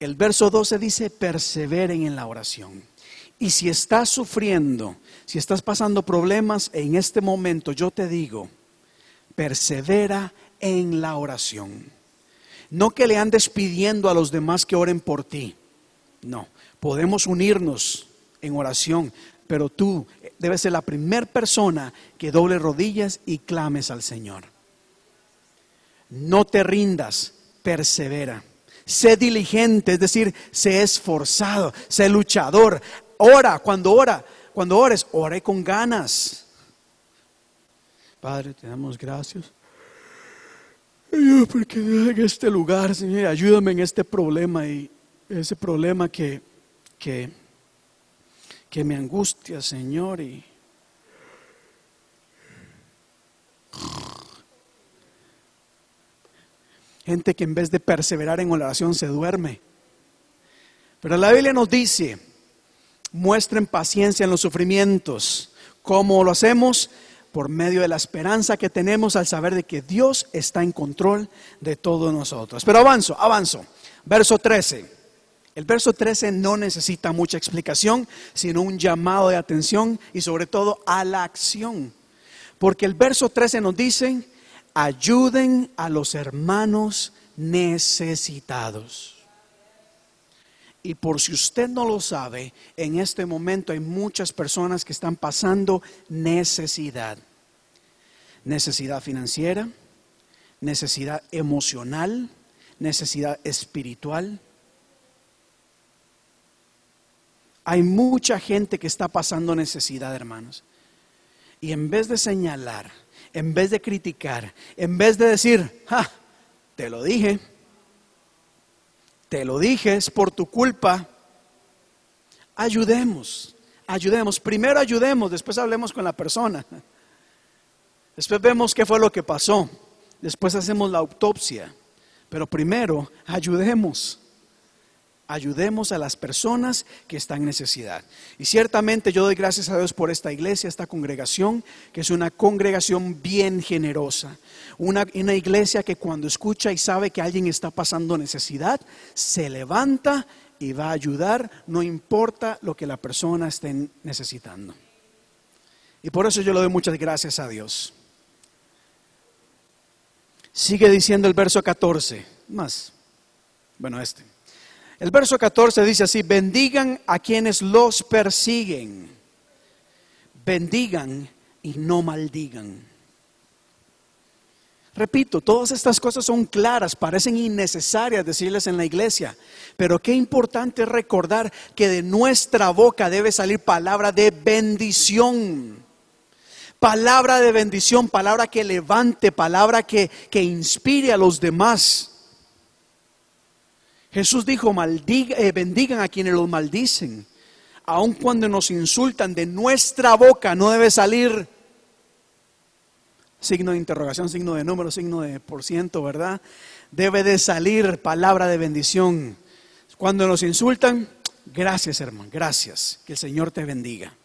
El verso 12 dice, perseveren en la oración. Y si estás sufriendo, si estás pasando problemas en este momento, yo te digo, persevera en la oración. No que le andes pidiendo a los demás que oren por ti. No, podemos unirnos en oración, pero tú debes ser la primera persona que doble rodillas y clames al Señor. No te rindas, persevera. Sé diligente, es decir, sé esforzado, sé luchador. Ora, cuando ora, cuando ores, ore con ganas. Padre, te damos gracias. Porque en este lugar, Señor, ayúdame en este problema y ese problema que, que, que me angustia, Señor. Y gente que en vez de perseverar en oración se duerme. Pero la Biblia nos dice, muestren paciencia en los sufrimientos. ¿Cómo lo hacemos? Por medio de la esperanza que tenemos al saber de que Dios está en control de todos nosotros. Pero avanzo, avanzo. Verso 13. El verso 13 no necesita mucha explicación, sino un llamado de atención y sobre todo a la acción. Porque el verso 13 nos dice, ayuden a los hermanos necesitados. Y por si usted no lo sabe, en este momento hay muchas personas que están pasando necesidad. Necesidad financiera, necesidad emocional, necesidad espiritual. Hay mucha gente que está pasando necesidad, hermanos. Y en vez de señalar, en vez de criticar, en vez de decir, ja, te lo dije, te lo dije, es por tu culpa. Ayudemos, ayudemos. Primero ayudemos, después hablemos con la persona. Después vemos qué fue lo que pasó. Después hacemos la autopsia. Pero primero ayudemos. Ayudemos a las personas que están en necesidad. Y ciertamente yo doy gracias a Dios por esta iglesia, esta congregación, que es una congregación bien generosa. Una, iglesia que cuando escucha y sabe que alguien está pasando necesidad, se levanta y va a ayudar, no importa lo que la persona esté necesitando. Y por eso yo le doy muchas gracias a Dios. Sigue diciendo el verso 14, más, bueno, este. El verso 14 dice así, bendigan a quienes los persiguen, bendigan y no maldigan. Repito, todas estas cosas son claras, parecen innecesarias decirles en la iglesia, pero qué importante recordar que de nuestra boca debe salir palabra de bendición. Palabra de bendición, palabra que levante, palabra que, que inspire a los demás. Jesús dijo, eh, bendigan a quienes los maldicen. Aun cuando nos insultan, de nuestra boca no debe salir signo de interrogación, signo de número, signo de por ciento, ¿verdad? Debe de salir palabra de bendición. Cuando nos insultan, gracias hermano, gracias, que el Señor te bendiga.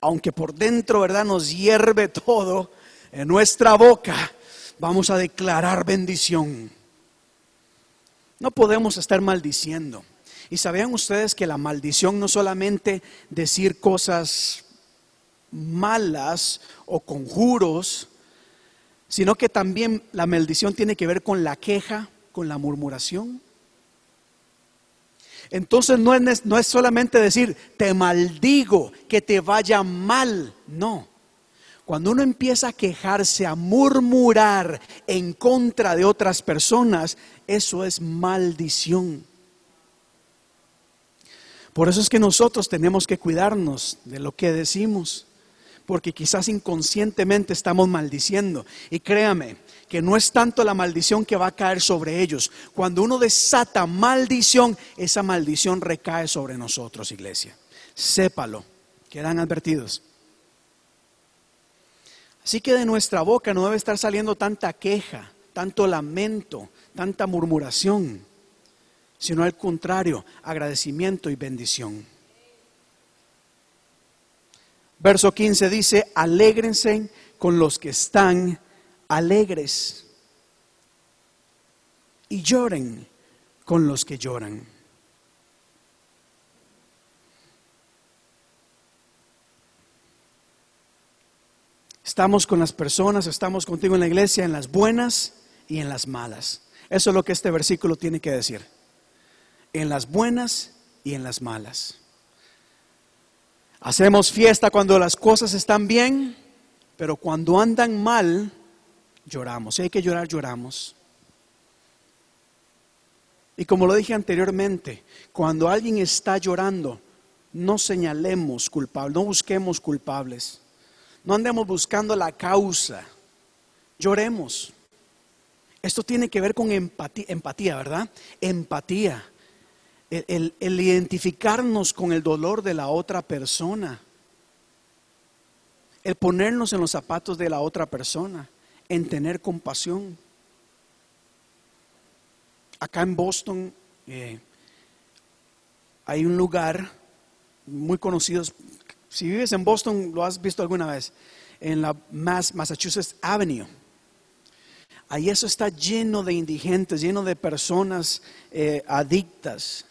Aunque por dentro, ¿verdad? Nos hierve todo, en nuestra boca vamos a declarar bendición. No podemos estar maldiciendo. Y sabían ustedes que la maldición no solamente decir cosas malas o conjuros, sino que también la maldición tiene que ver con la queja, con la murmuración. Entonces no es, no es solamente decir, te maldigo, que te vaya mal, no. Cuando uno empieza a quejarse, a murmurar en contra de otras personas, eso es maldición. Por eso es que nosotros tenemos que cuidarnos de lo que decimos, porque quizás inconscientemente estamos maldiciendo. Y créame que no es tanto la maldición que va a caer sobre ellos. Cuando uno desata maldición, esa maldición recae sobre nosotros, iglesia. Sépalo, quedan advertidos. Así que de nuestra boca no debe estar saliendo tanta queja, tanto lamento, tanta murmuración, sino al contrario, agradecimiento y bendición. Verso 15 dice, alégrense con los que están alegres y lloren con los que lloran. Estamos con las personas, estamos contigo en la iglesia, en las buenas y en las malas. Eso es lo que este versículo tiene que decir. En las buenas y en las malas. Hacemos fiesta cuando las cosas están bien, pero cuando andan mal, lloramos. Si hay que llorar, lloramos. Y como lo dije anteriormente, cuando alguien está llorando, no señalemos culpables, no busquemos culpables, no andemos buscando la causa, lloremos. Esto tiene que ver con empatía, ¿verdad? Empatía. El, el identificarnos con el dolor de la otra persona. El ponernos en los zapatos de la otra persona. En tener compasión. Acá en Boston eh, hay un lugar muy conocido. Si vives en Boston, lo has visto alguna vez, en la Massachusetts Avenue. Ahí eso está lleno de indigentes, lleno de personas eh, adictas,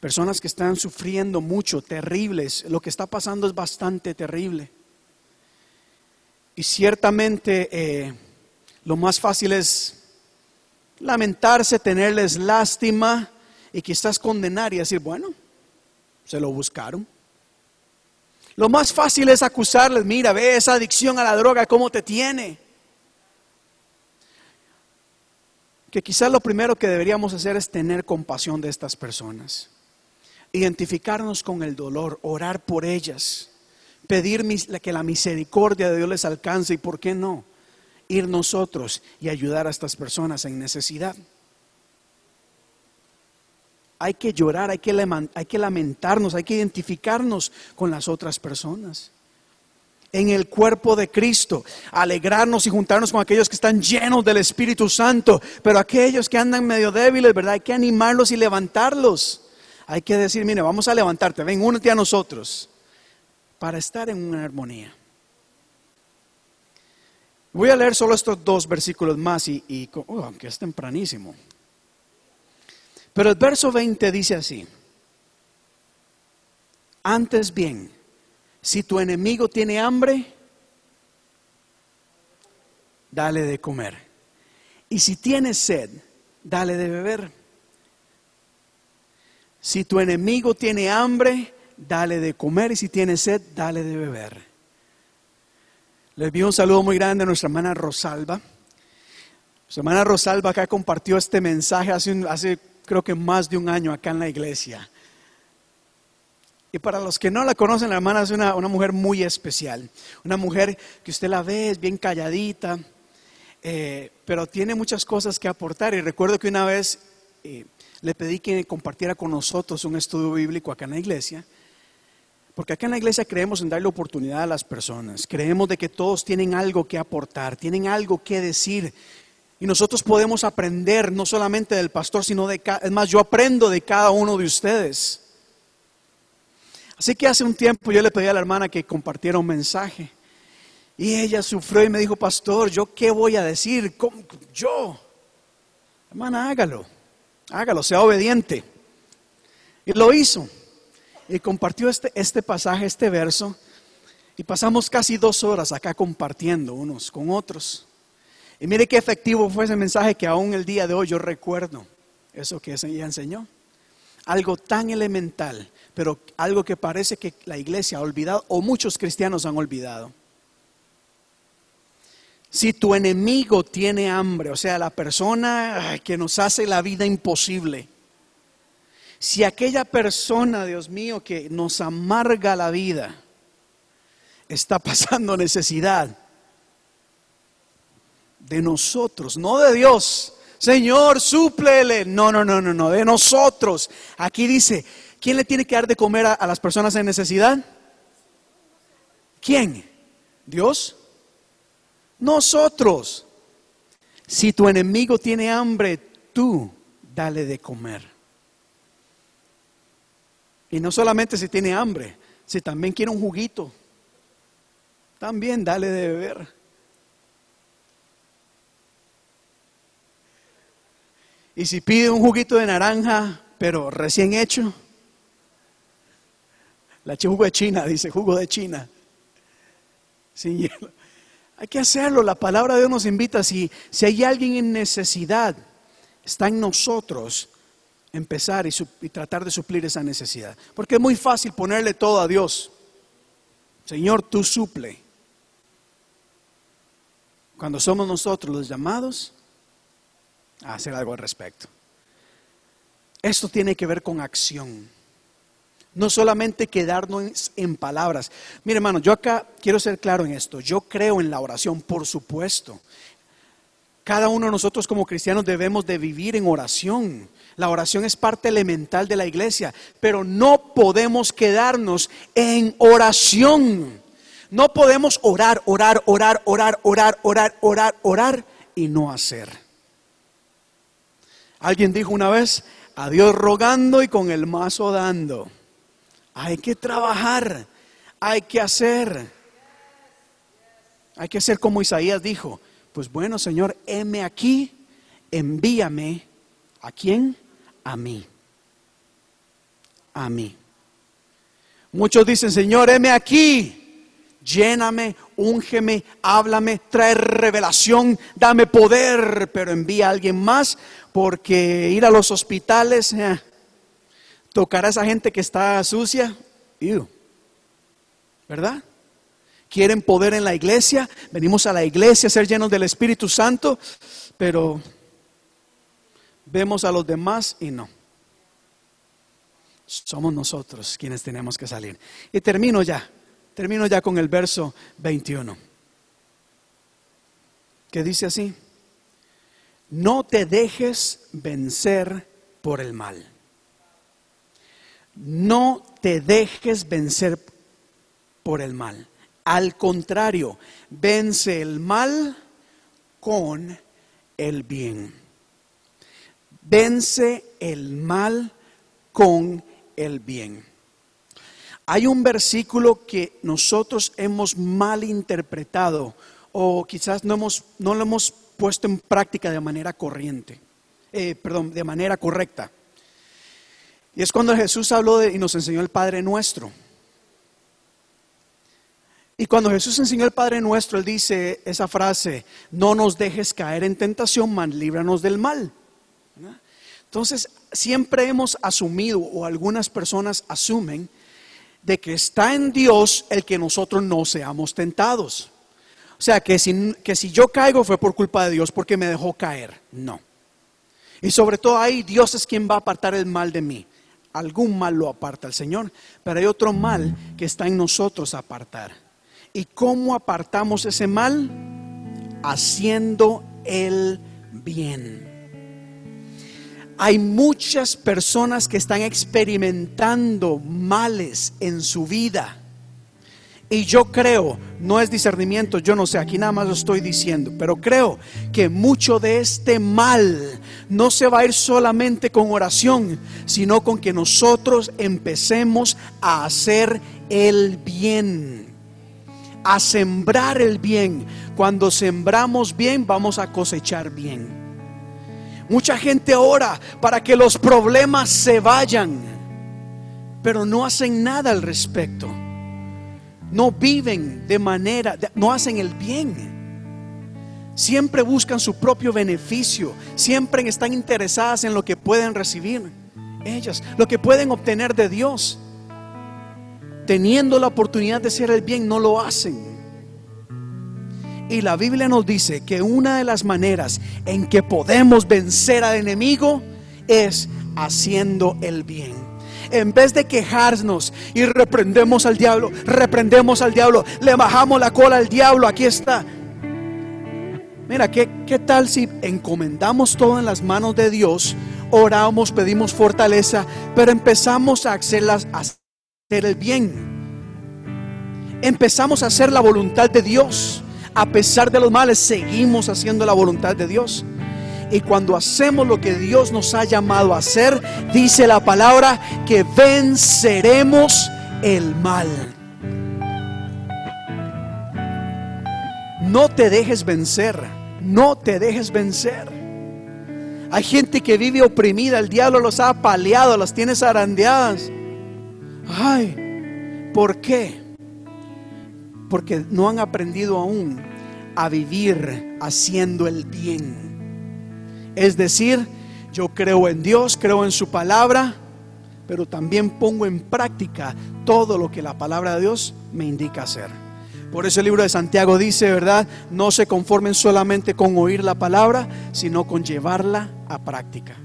personas que están sufriendo mucho, terribles. Lo que está pasando es bastante terrible. Y ciertamente eh, lo más fácil es lamentarse, tenerles lástima y quizás condenar y decir, bueno, se lo buscaron. Lo más fácil es acusarles, mira, ve esa adicción a la droga, cómo te tiene. Que quizás lo primero que deberíamos hacer es tener compasión de estas personas, identificarnos con el dolor, orar por ellas, pedir que la misericordia de Dios les alcance y, ¿por qué no? ir nosotros y ayudar a estas personas en necesidad. Hay que llorar, hay que, lamentarnos, hay que identificarnos con las otras personas. En el cuerpo de Cristo, alegrarnos y juntarnos con aquellos que están llenos del Espíritu Santo, pero aquellos que andan medio débiles, ¿verdad? Hay que animarlos y levantarlos. Hay que decir, mire, vamos a levantarte, ven, únete a nosotros, para estar en una armonía. Voy a leer solo estos dos versículos más y, oh, aunque es tempranísimo. Pero el verso 20 dice así. Antes bien, si tu enemigo tiene hambre, dale de comer. Y si tiene sed, dale de beber. Si tu enemigo tiene hambre, dale de comer. Y si tiene sed, dale de beber. Les envío un saludo muy grande a nuestra hermana Rosalba. Nuestra hermana Rosalba acá compartió este mensaje hace, hace creo que más de un año acá en la iglesia. Y para los que no la conocen, la hermana es una, mujer muy especial. Una mujer que usted la ve, es bien calladita, eh, pero tiene muchas cosas que aportar. Y recuerdo que una vez eh, le pedí que compartiera con nosotros un estudio bíblico acá en la iglesia. Porque acá en la iglesia creemos en darle oportunidad a las personas. Creemos de que todos tienen algo que aportar, tienen algo que decir. Y nosotros podemos aprender no solamente del pastor, sino de cada... Es más, yo aprendo de cada uno de ustedes. Así que hace un tiempo yo le pedí a la hermana que compartiera un mensaje. Y ella sufrió y me dijo, pastor, ¿yo qué voy a decir? Yo. Hermana, hágalo. Hágalo, sea obediente. Y lo hizo y compartió este, este pasaje, este verso, y pasamos casi dos horas acá compartiendo unos con otros. Y mire qué efectivo fue ese mensaje que aún el día de hoy yo recuerdo eso que ella enseñó. Algo tan elemental, pero algo que parece que la iglesia ha olvidado o muchos cristianos han olvidado. Si tu enemigo tiene hambre, o sea, la persona que nos hace la vida imposible, si aquella persona, Dios mío, que nos amarga la vida, está pasando necesidad de nosotros, no de Dios. Señor, súplele. No, no, no, no, no, de nosotros. Aquí dice, ¿quién le tiene que dar de comer a, las personas en necesidad? ¿Quién? ¿Dios? Nosotros. Si tu enemigo tiene hambre, tú dale de comer. Y no solamente si tiene hambre, si también quiere un juguito, también dale de beber. Y si pide un juguito de naranja, pero recién hecho, la jugo de China, dice jugo de China, sin hielo. Hay que hacerlo. La palabra de Dios nos invita. Si, si hay alguien en necesidad, está en nosotros empezar y, y tratar de suplir esa necesidad. Porque es muy fácil ponerle todo a Dios. Señor, tú suple. Cuando somos nosotros los llamados a hacer algo al respecto. Esto tiene que ver con acción. No solamente quedarnos en palabras. Mire, hermano, yo acá quiero ser claro en esto. Yo creo en la oración, por supuesto. Cada uno de nosotros como cristianos debemos de vivir en oración. La oración es parte elemental de la iglesia, pero no podemos quedarnos en oración. No podemos orar, orar, orar, orar, orar, orar, orar, orar y no hacer. Alguien dijo una vez, a Dios rogando y con el mazo dando. Hay que trabajar, hay que hacer. Hay que hacer como Isaías dijo, pues bueno, Señor, heme aquí, envíame. ¿A quién? A mí. A mí. Muchos dicen, Señor, heme aquí, lléname, úngeme, háblame, trae revelación, dame poder, pero envía a alguien más, porque ir a los hospitales, eh, tocar a esa gente que está sucia. ¿verdad? Quieren poder en la iglesia, venimos a la iglesia a ser llenos del Espíritu Santo, pero vemos a los demás y no. Somos nosotros quienes tenemos que salir. Y termino ya, termino ya con el verso 21, que dice así, no te dejes vencer por el mal. No te dejes vencer por el mal. Al contrario, vence el mal con el bien. Vence el mal con el bien. Hay un versículo que nosotros hemos mal interpretado o quizás no, hemos, no lo hemos puesto en práctica de manera corriente, eh, perdón, de manera correcta. Y es cuando Jesús habló de, y nos enseñó el Padre Nuestro. Y cuando Jesús enseñó el Padre Nuestro, Él dice esa frase, no nos dejes caer en tentación, man, líbranos del mal. Entonces, siempre hemos asumido, o algunas personas asumen, de que está en Dios el que nosotros no seamos tentados. O sea, que si, que si yo caigo fue por culpa de Dios porque me dejó caer. No. Y sobre todo ahí Dios es quien va a apartar el mal de mí. Algún mal lo aparta el Señor, pero hay otro mal que está en nosotros apartar. ¿Y cómo apartamos ese mal? Haciendo el bien. Hay muchas personas que están experimentando males en su vida. Y yo creo, no es discernimiento, yo no sé, aquí nada más lo estoy diciendo, pero creo que mucho de este mal no se va a ir solamente con oración, sino con que nosotros empecemos a hacer el bien, a sembrar el bien. Cuando sembramos bien, vamos a cosechar bien. Mucha gente ora para que los problemas se vayan, pero no hacen nada al respecto no viven de manera, no hacen el bien. Siempre buscan su propio beneficio, siempre están interesadas en lo que pueden recibir ellas, lo que pueden obtener de Dios. Teniendo la oportunidad de hacer el bien, no lo hacen. Y la Biblia nos dice que una de las maneras en que podemos vencer al enemigo es haciendo el bien. En vez de quejarnos y reprendemos al diablo, reprendemos al diablo, le bajamos la cola al diablo, aquí está. Mira, ¿qué, qué tal si encomendamos todo en las manos de Dios, oramos, pedimos fortaleza, pero empezamos a hacerlas, a hacer el bien? Empezamos a hacer la voluntad de Dios. A pesar de los males, seguimos haciendo la voluntad de Dios. Y cuando hacemos lo que Dios nos ha llamado a hacer, dice la palabra que venceremos el mal. No te dejes vencer, no te dejes vencer. Hay gente que vive oprimida, el diablo los ha apaleado, las tiene zarandeadas. Ay, ¿por qué? Porque no han aprendido aún a vivir haciendo el bien. Es decir, yo creo en Dios, creo en su palabra, pero también pongo en práctica todo lo que la palabra de Dios me indica hacer. Por eso el libro de Santiago dice, ¿verdad? No se conformen solamente con oír la palabra, sino con llevarla a práctica.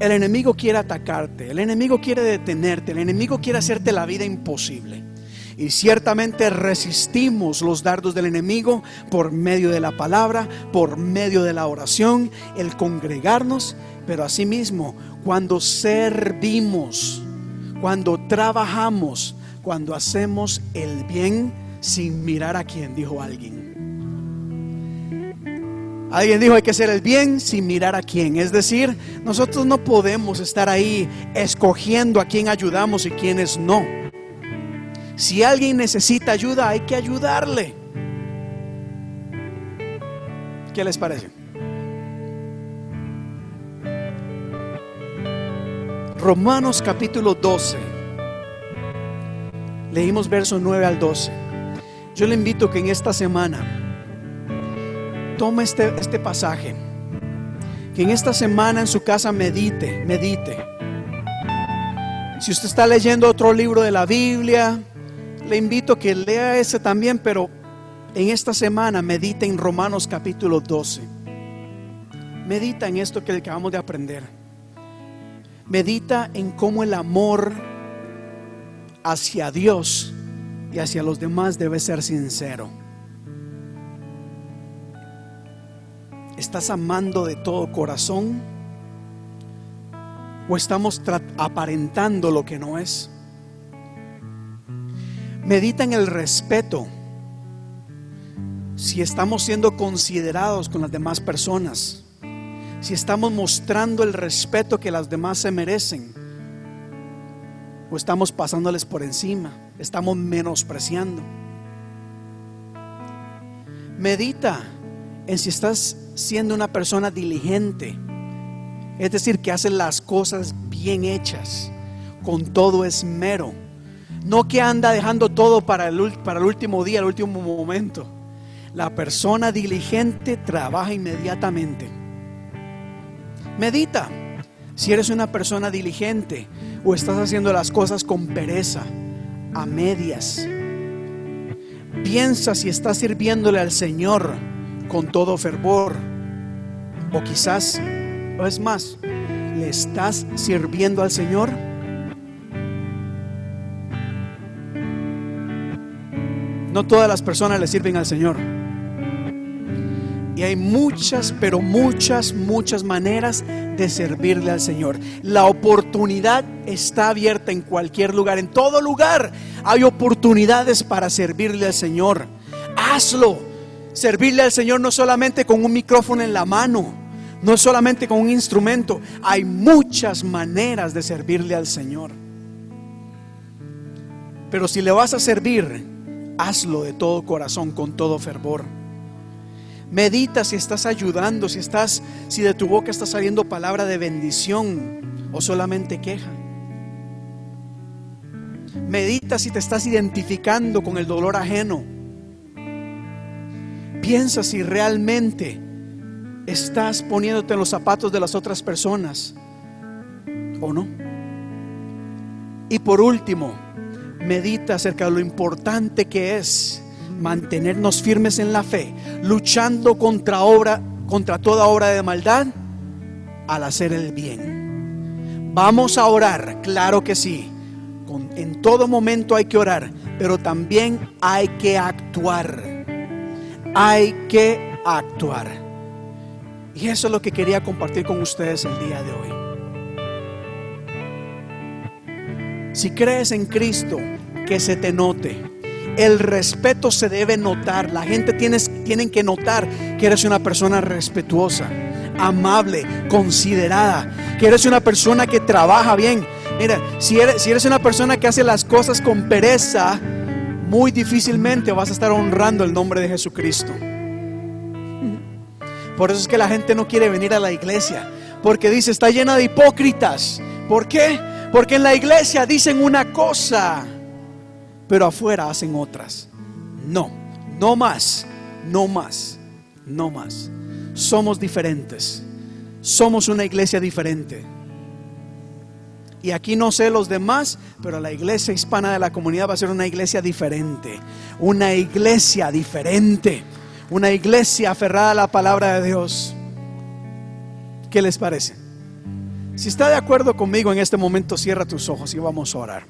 El enemigo quiere atacarte, el enemigo quiere detenerte, el enemigo quiere hacerte la vida imposible. Y ciertamente resistimos los dardos del enemigo por medio de la palabra, por medio de la oración, el congregarnos, pero asimismo cuando servimos, cuando trabajamos, cuando hacemos el bien sin mirar a quién, dijo alguien. Alguien dijo hay que hacer el bien sin mirar a quién. Es decir, nosotros no podemos estar ahí escogiendo a quién ayudamos y quiénes no. Si alguien necesita ayuda, hay que ayudarle. ¿Qué les parece? Romanos capítulo 12. Leímos versos 9 al 12. Yo le invito que en esta semana tome este, este pasaje. Que en esta semana en su casa medite, medite. Si usted está leyendo otro libro de la Biblia, le invito a que lea ese también, pero en esta semana medite en Romanos capítulo 12. Medita en esto que acabamos de aprender. Medita en cómo el amor hacia Dios y hacia los demás debe ser sincero. ¿Estás amando de todo corazón? ¿O estamos aparentando lo que no es? Medita en el respeto. Si estamos siendo considerados con las demás personas si estamos mostrando el respeto que las demás se merecen o estamos pasándoles por encima, estamos menospreciando. Medita en si estás siendo una persona diligente, es decir, que hace las cosas bien hechas, con todo esmero, no que anda dejando todo para el, para el último día, el último momento. La persona diligente trabaja inmediatamente. Medita si eres una persona diligente o estás haciendo las cosas con pereza, a medias. Piensa si estás sirviéndole al Señor con todo fervor. O quizás, o es más, ¿le estás sirviendo al Señor? No todas las personas le sirven al Señor. Y hay muchas, pero muchas, muchas maneras de servirle al Señor. La oportunidad está abierta en cualquier lugar, en todo lugar hay oportunidades para servirle al Señor. Hazlo. Servirle al Señor no solamente con un micrófono en la mano, no solamente con un instrumento, hay muchas maneras de servirle al Señor. Pero si le vas a servir, hazlo de todo corazón, con todo fervor. Medita si estás ayudando, si estás si de tu boca está saliendo palabra de bendición o solamente queja. Medita si te estás identificando con el dolor ajeno. Piensa si realmente estás poniéndote en los zapatos de las otras personas o no. Y por último, medita acerca de lo importante que es mantenernos firmes en la fe, luchando contra obra, contra toda obra de maldad al hacer el bien. Vamos a orar, claro que sí. en todo momento hay que orar, pero también hay que actuar. Hay que actuar. Y eso es lo que quería compartir con ustedes el día de hoy. Si crees en Cristo, que se te note el respeto se debe notar. La gente tiene, tienen que notar que eres una persona respetuosa, amable, considerada, que eres una persona que trabaja bien. Mira, si eres, si eres una persona que hace las cosas con pereza, muy difícilmente vas a estar honrando el nombre de Jesucristo. Por eso es que la gente no quiere venir a la iglesia, porque dice, está llena de hipócritas. ¿Por qué? Porque en la iglesia dicen una cosa pero afuera hacen otras. No, No más, no más, no más. Somos diferentes. Somos una iglesia diferente. Y aquí no sé los demás, pero la iglesia hispana de la comunidad va a ser una iglesia diferente. Una iglesia diferente. Una iglesia aferrada a la palabra de Dios. ¿Qué les parece? Si está de acuerdo conmigo en este momento, cierra tus ojos y vamos a orar.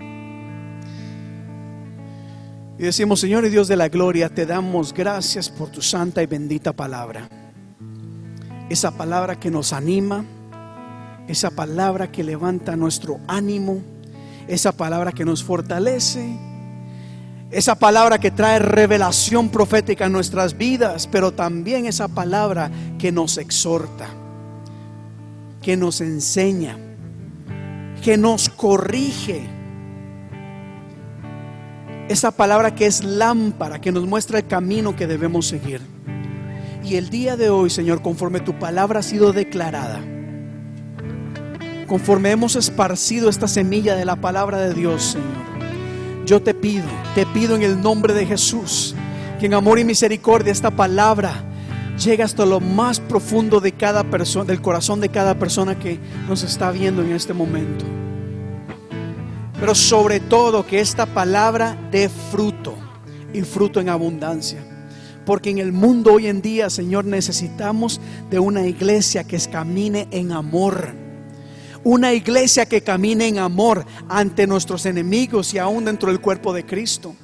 Y decimos, Señor y Dios de la gloria, te damos gracias por tu santa y bendita palabra. Esa palabra que nos anima, esa palabra que levanta nuestro ánimo, esa palabra que nos fortalece, esa palabra que trae revelación profética en nuestras vidas, pero también esa palabra que nos exhorta, que nos enseña, que nos corrige. Esa palabra que es lámpara, que nos muestra el camino que debemos seguir. Y el día de hoy, Señor, conforme tu palabra ha sido declarada, conforme hemos esparcido esta semilla de la palabra de Dios, Señor, yo te pido, te pido en el nombre de Jesús, que en amor y misericordia esta palabra llegue hasta lo más profundo de cada persona, del corazón de cada persona que nos está viendo en este momento. Pero sobre todo que esta palabra dé fruto y fruto en abundancia. Porque en el mundo hoy en día, Señor, necesitamos de una iglesia que camine en amor. Una iglesia que camine en amor ante nuestros enemigos y aún dentro del cuerpo de Cristo.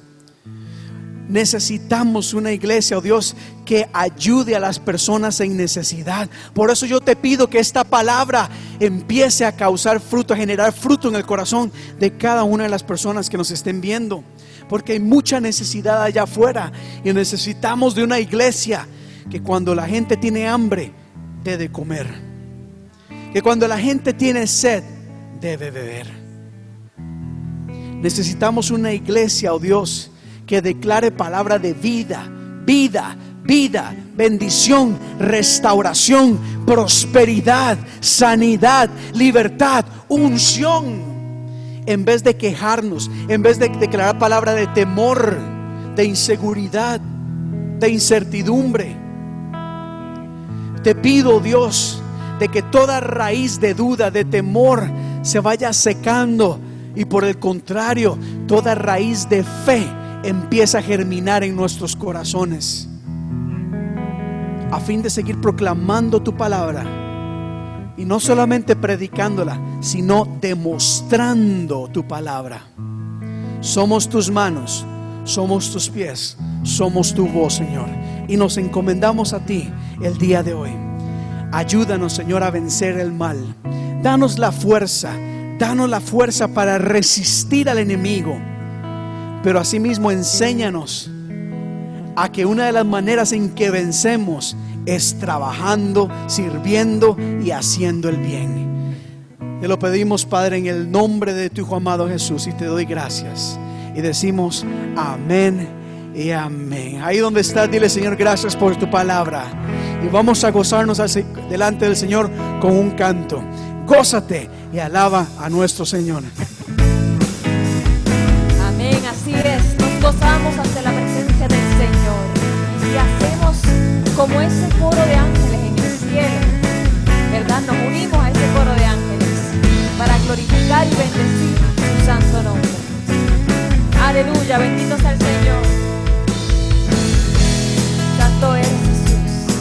Necesitamos una iglesia, oh Dios, que ayude a las personas en necesidad. Por eso yo te pido que esta palabra empiece a causar fruto, a generar fruto en el corazón de cada una de las personas que nos estén viendo. Porque hay mucha necesidad allá afuera y necesitamos de una iglesia que cuando la gente tiene hambre, debe comer. Que cuando la gente tiene sed, debe beber. Necesitamos una iglesia, oh Dios, que declare palabra de vida, vida, vida, bendición, restauración, prosperidad, sanidad, libertad, unción. En vez de quejarnos, en vez de declarar palabra de temor, de inseguridad, de incertidumbre. Te pido, Dios, de que toda raíz de duda, de temor, se vaya secando y por el contrario, toda raíz de fe empieza a germinar en nuestros corazones a fin de seguir proclamando tu palabra y no solamente predicándola, sino demostrando tu palabra. Somos tus manos, somos tus pies, somos tu voz, Señor, y nos encomendamos a ti el día de hoy. Ayúdanos, Señor, a vencer el mal. Danos la fuerza, danos la fuerza para resistir al enemigo pero asimismo enséñanos a que una de las maneras en que vencemos es trabajando, sirviendo y haciendo el bien. Te lo pedimos, Padre, en el nombre de tu Hijo amado Jesús y te doy gracias. Y decimos amén y amén. Ahí donde estás, dile Señor, gracias por tu palabra. Y vamos a gozarnos delante del Señor con un canto. Gózate y alaba a nuestro Señor gozamos ante la presencia del Señor y hacemos como ese coro de ángeles en el cielo, ¿verdad? Nos unimos a ese coro de ángeles para glorificar y bendecir su santo nombre. Aleluya, bendito sea el Señor. Santo es Jesús.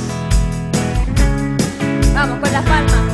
Vamos con las palmas,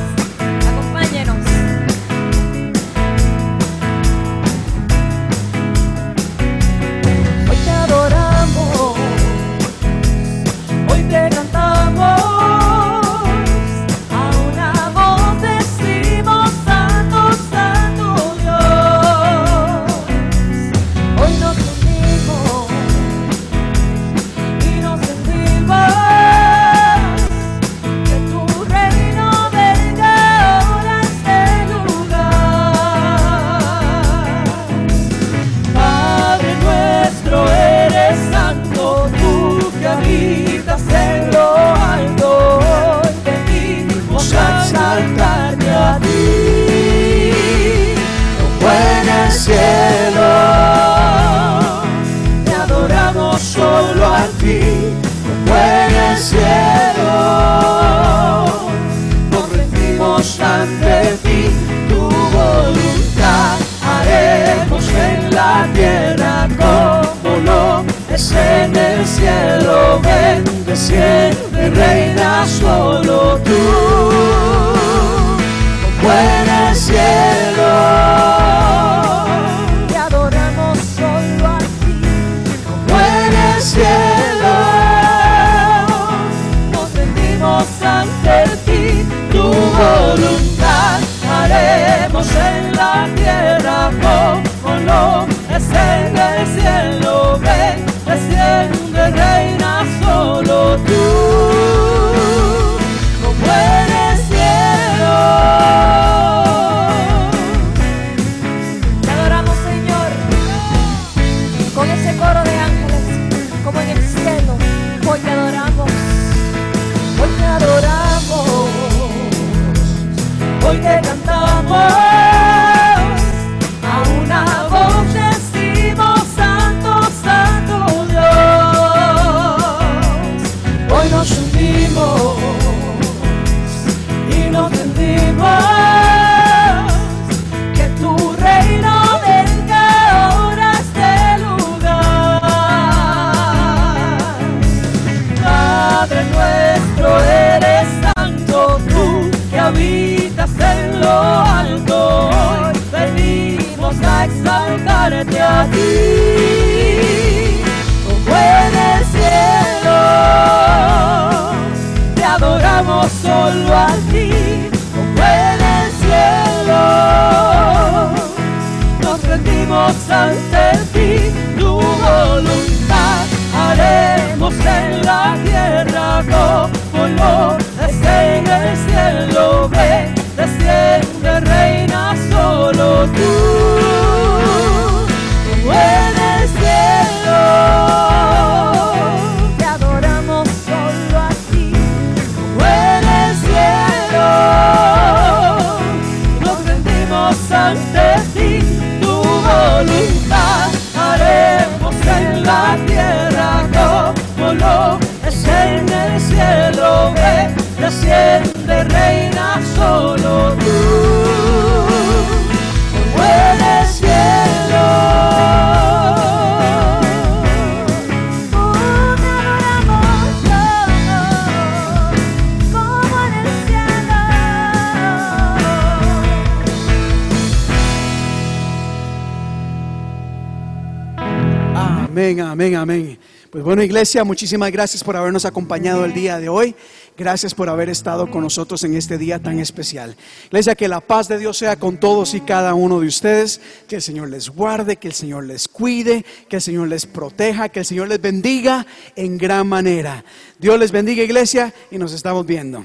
Amén, amén. Pues bueno, iglesia, muchísimas gracias por habernos acompañado el día de hoy. Gracias por haber estado con nosotros en este día tan especial. Iglesia, que la paz de Dios sea con todos y cada uno de ustedes. Que el Señor les guarde, que el Señor les cuide, que el Señor les proteja, que el Señor les bendiga en gran manera. Dios les bendiga, iglesia, y nos estamos viendo.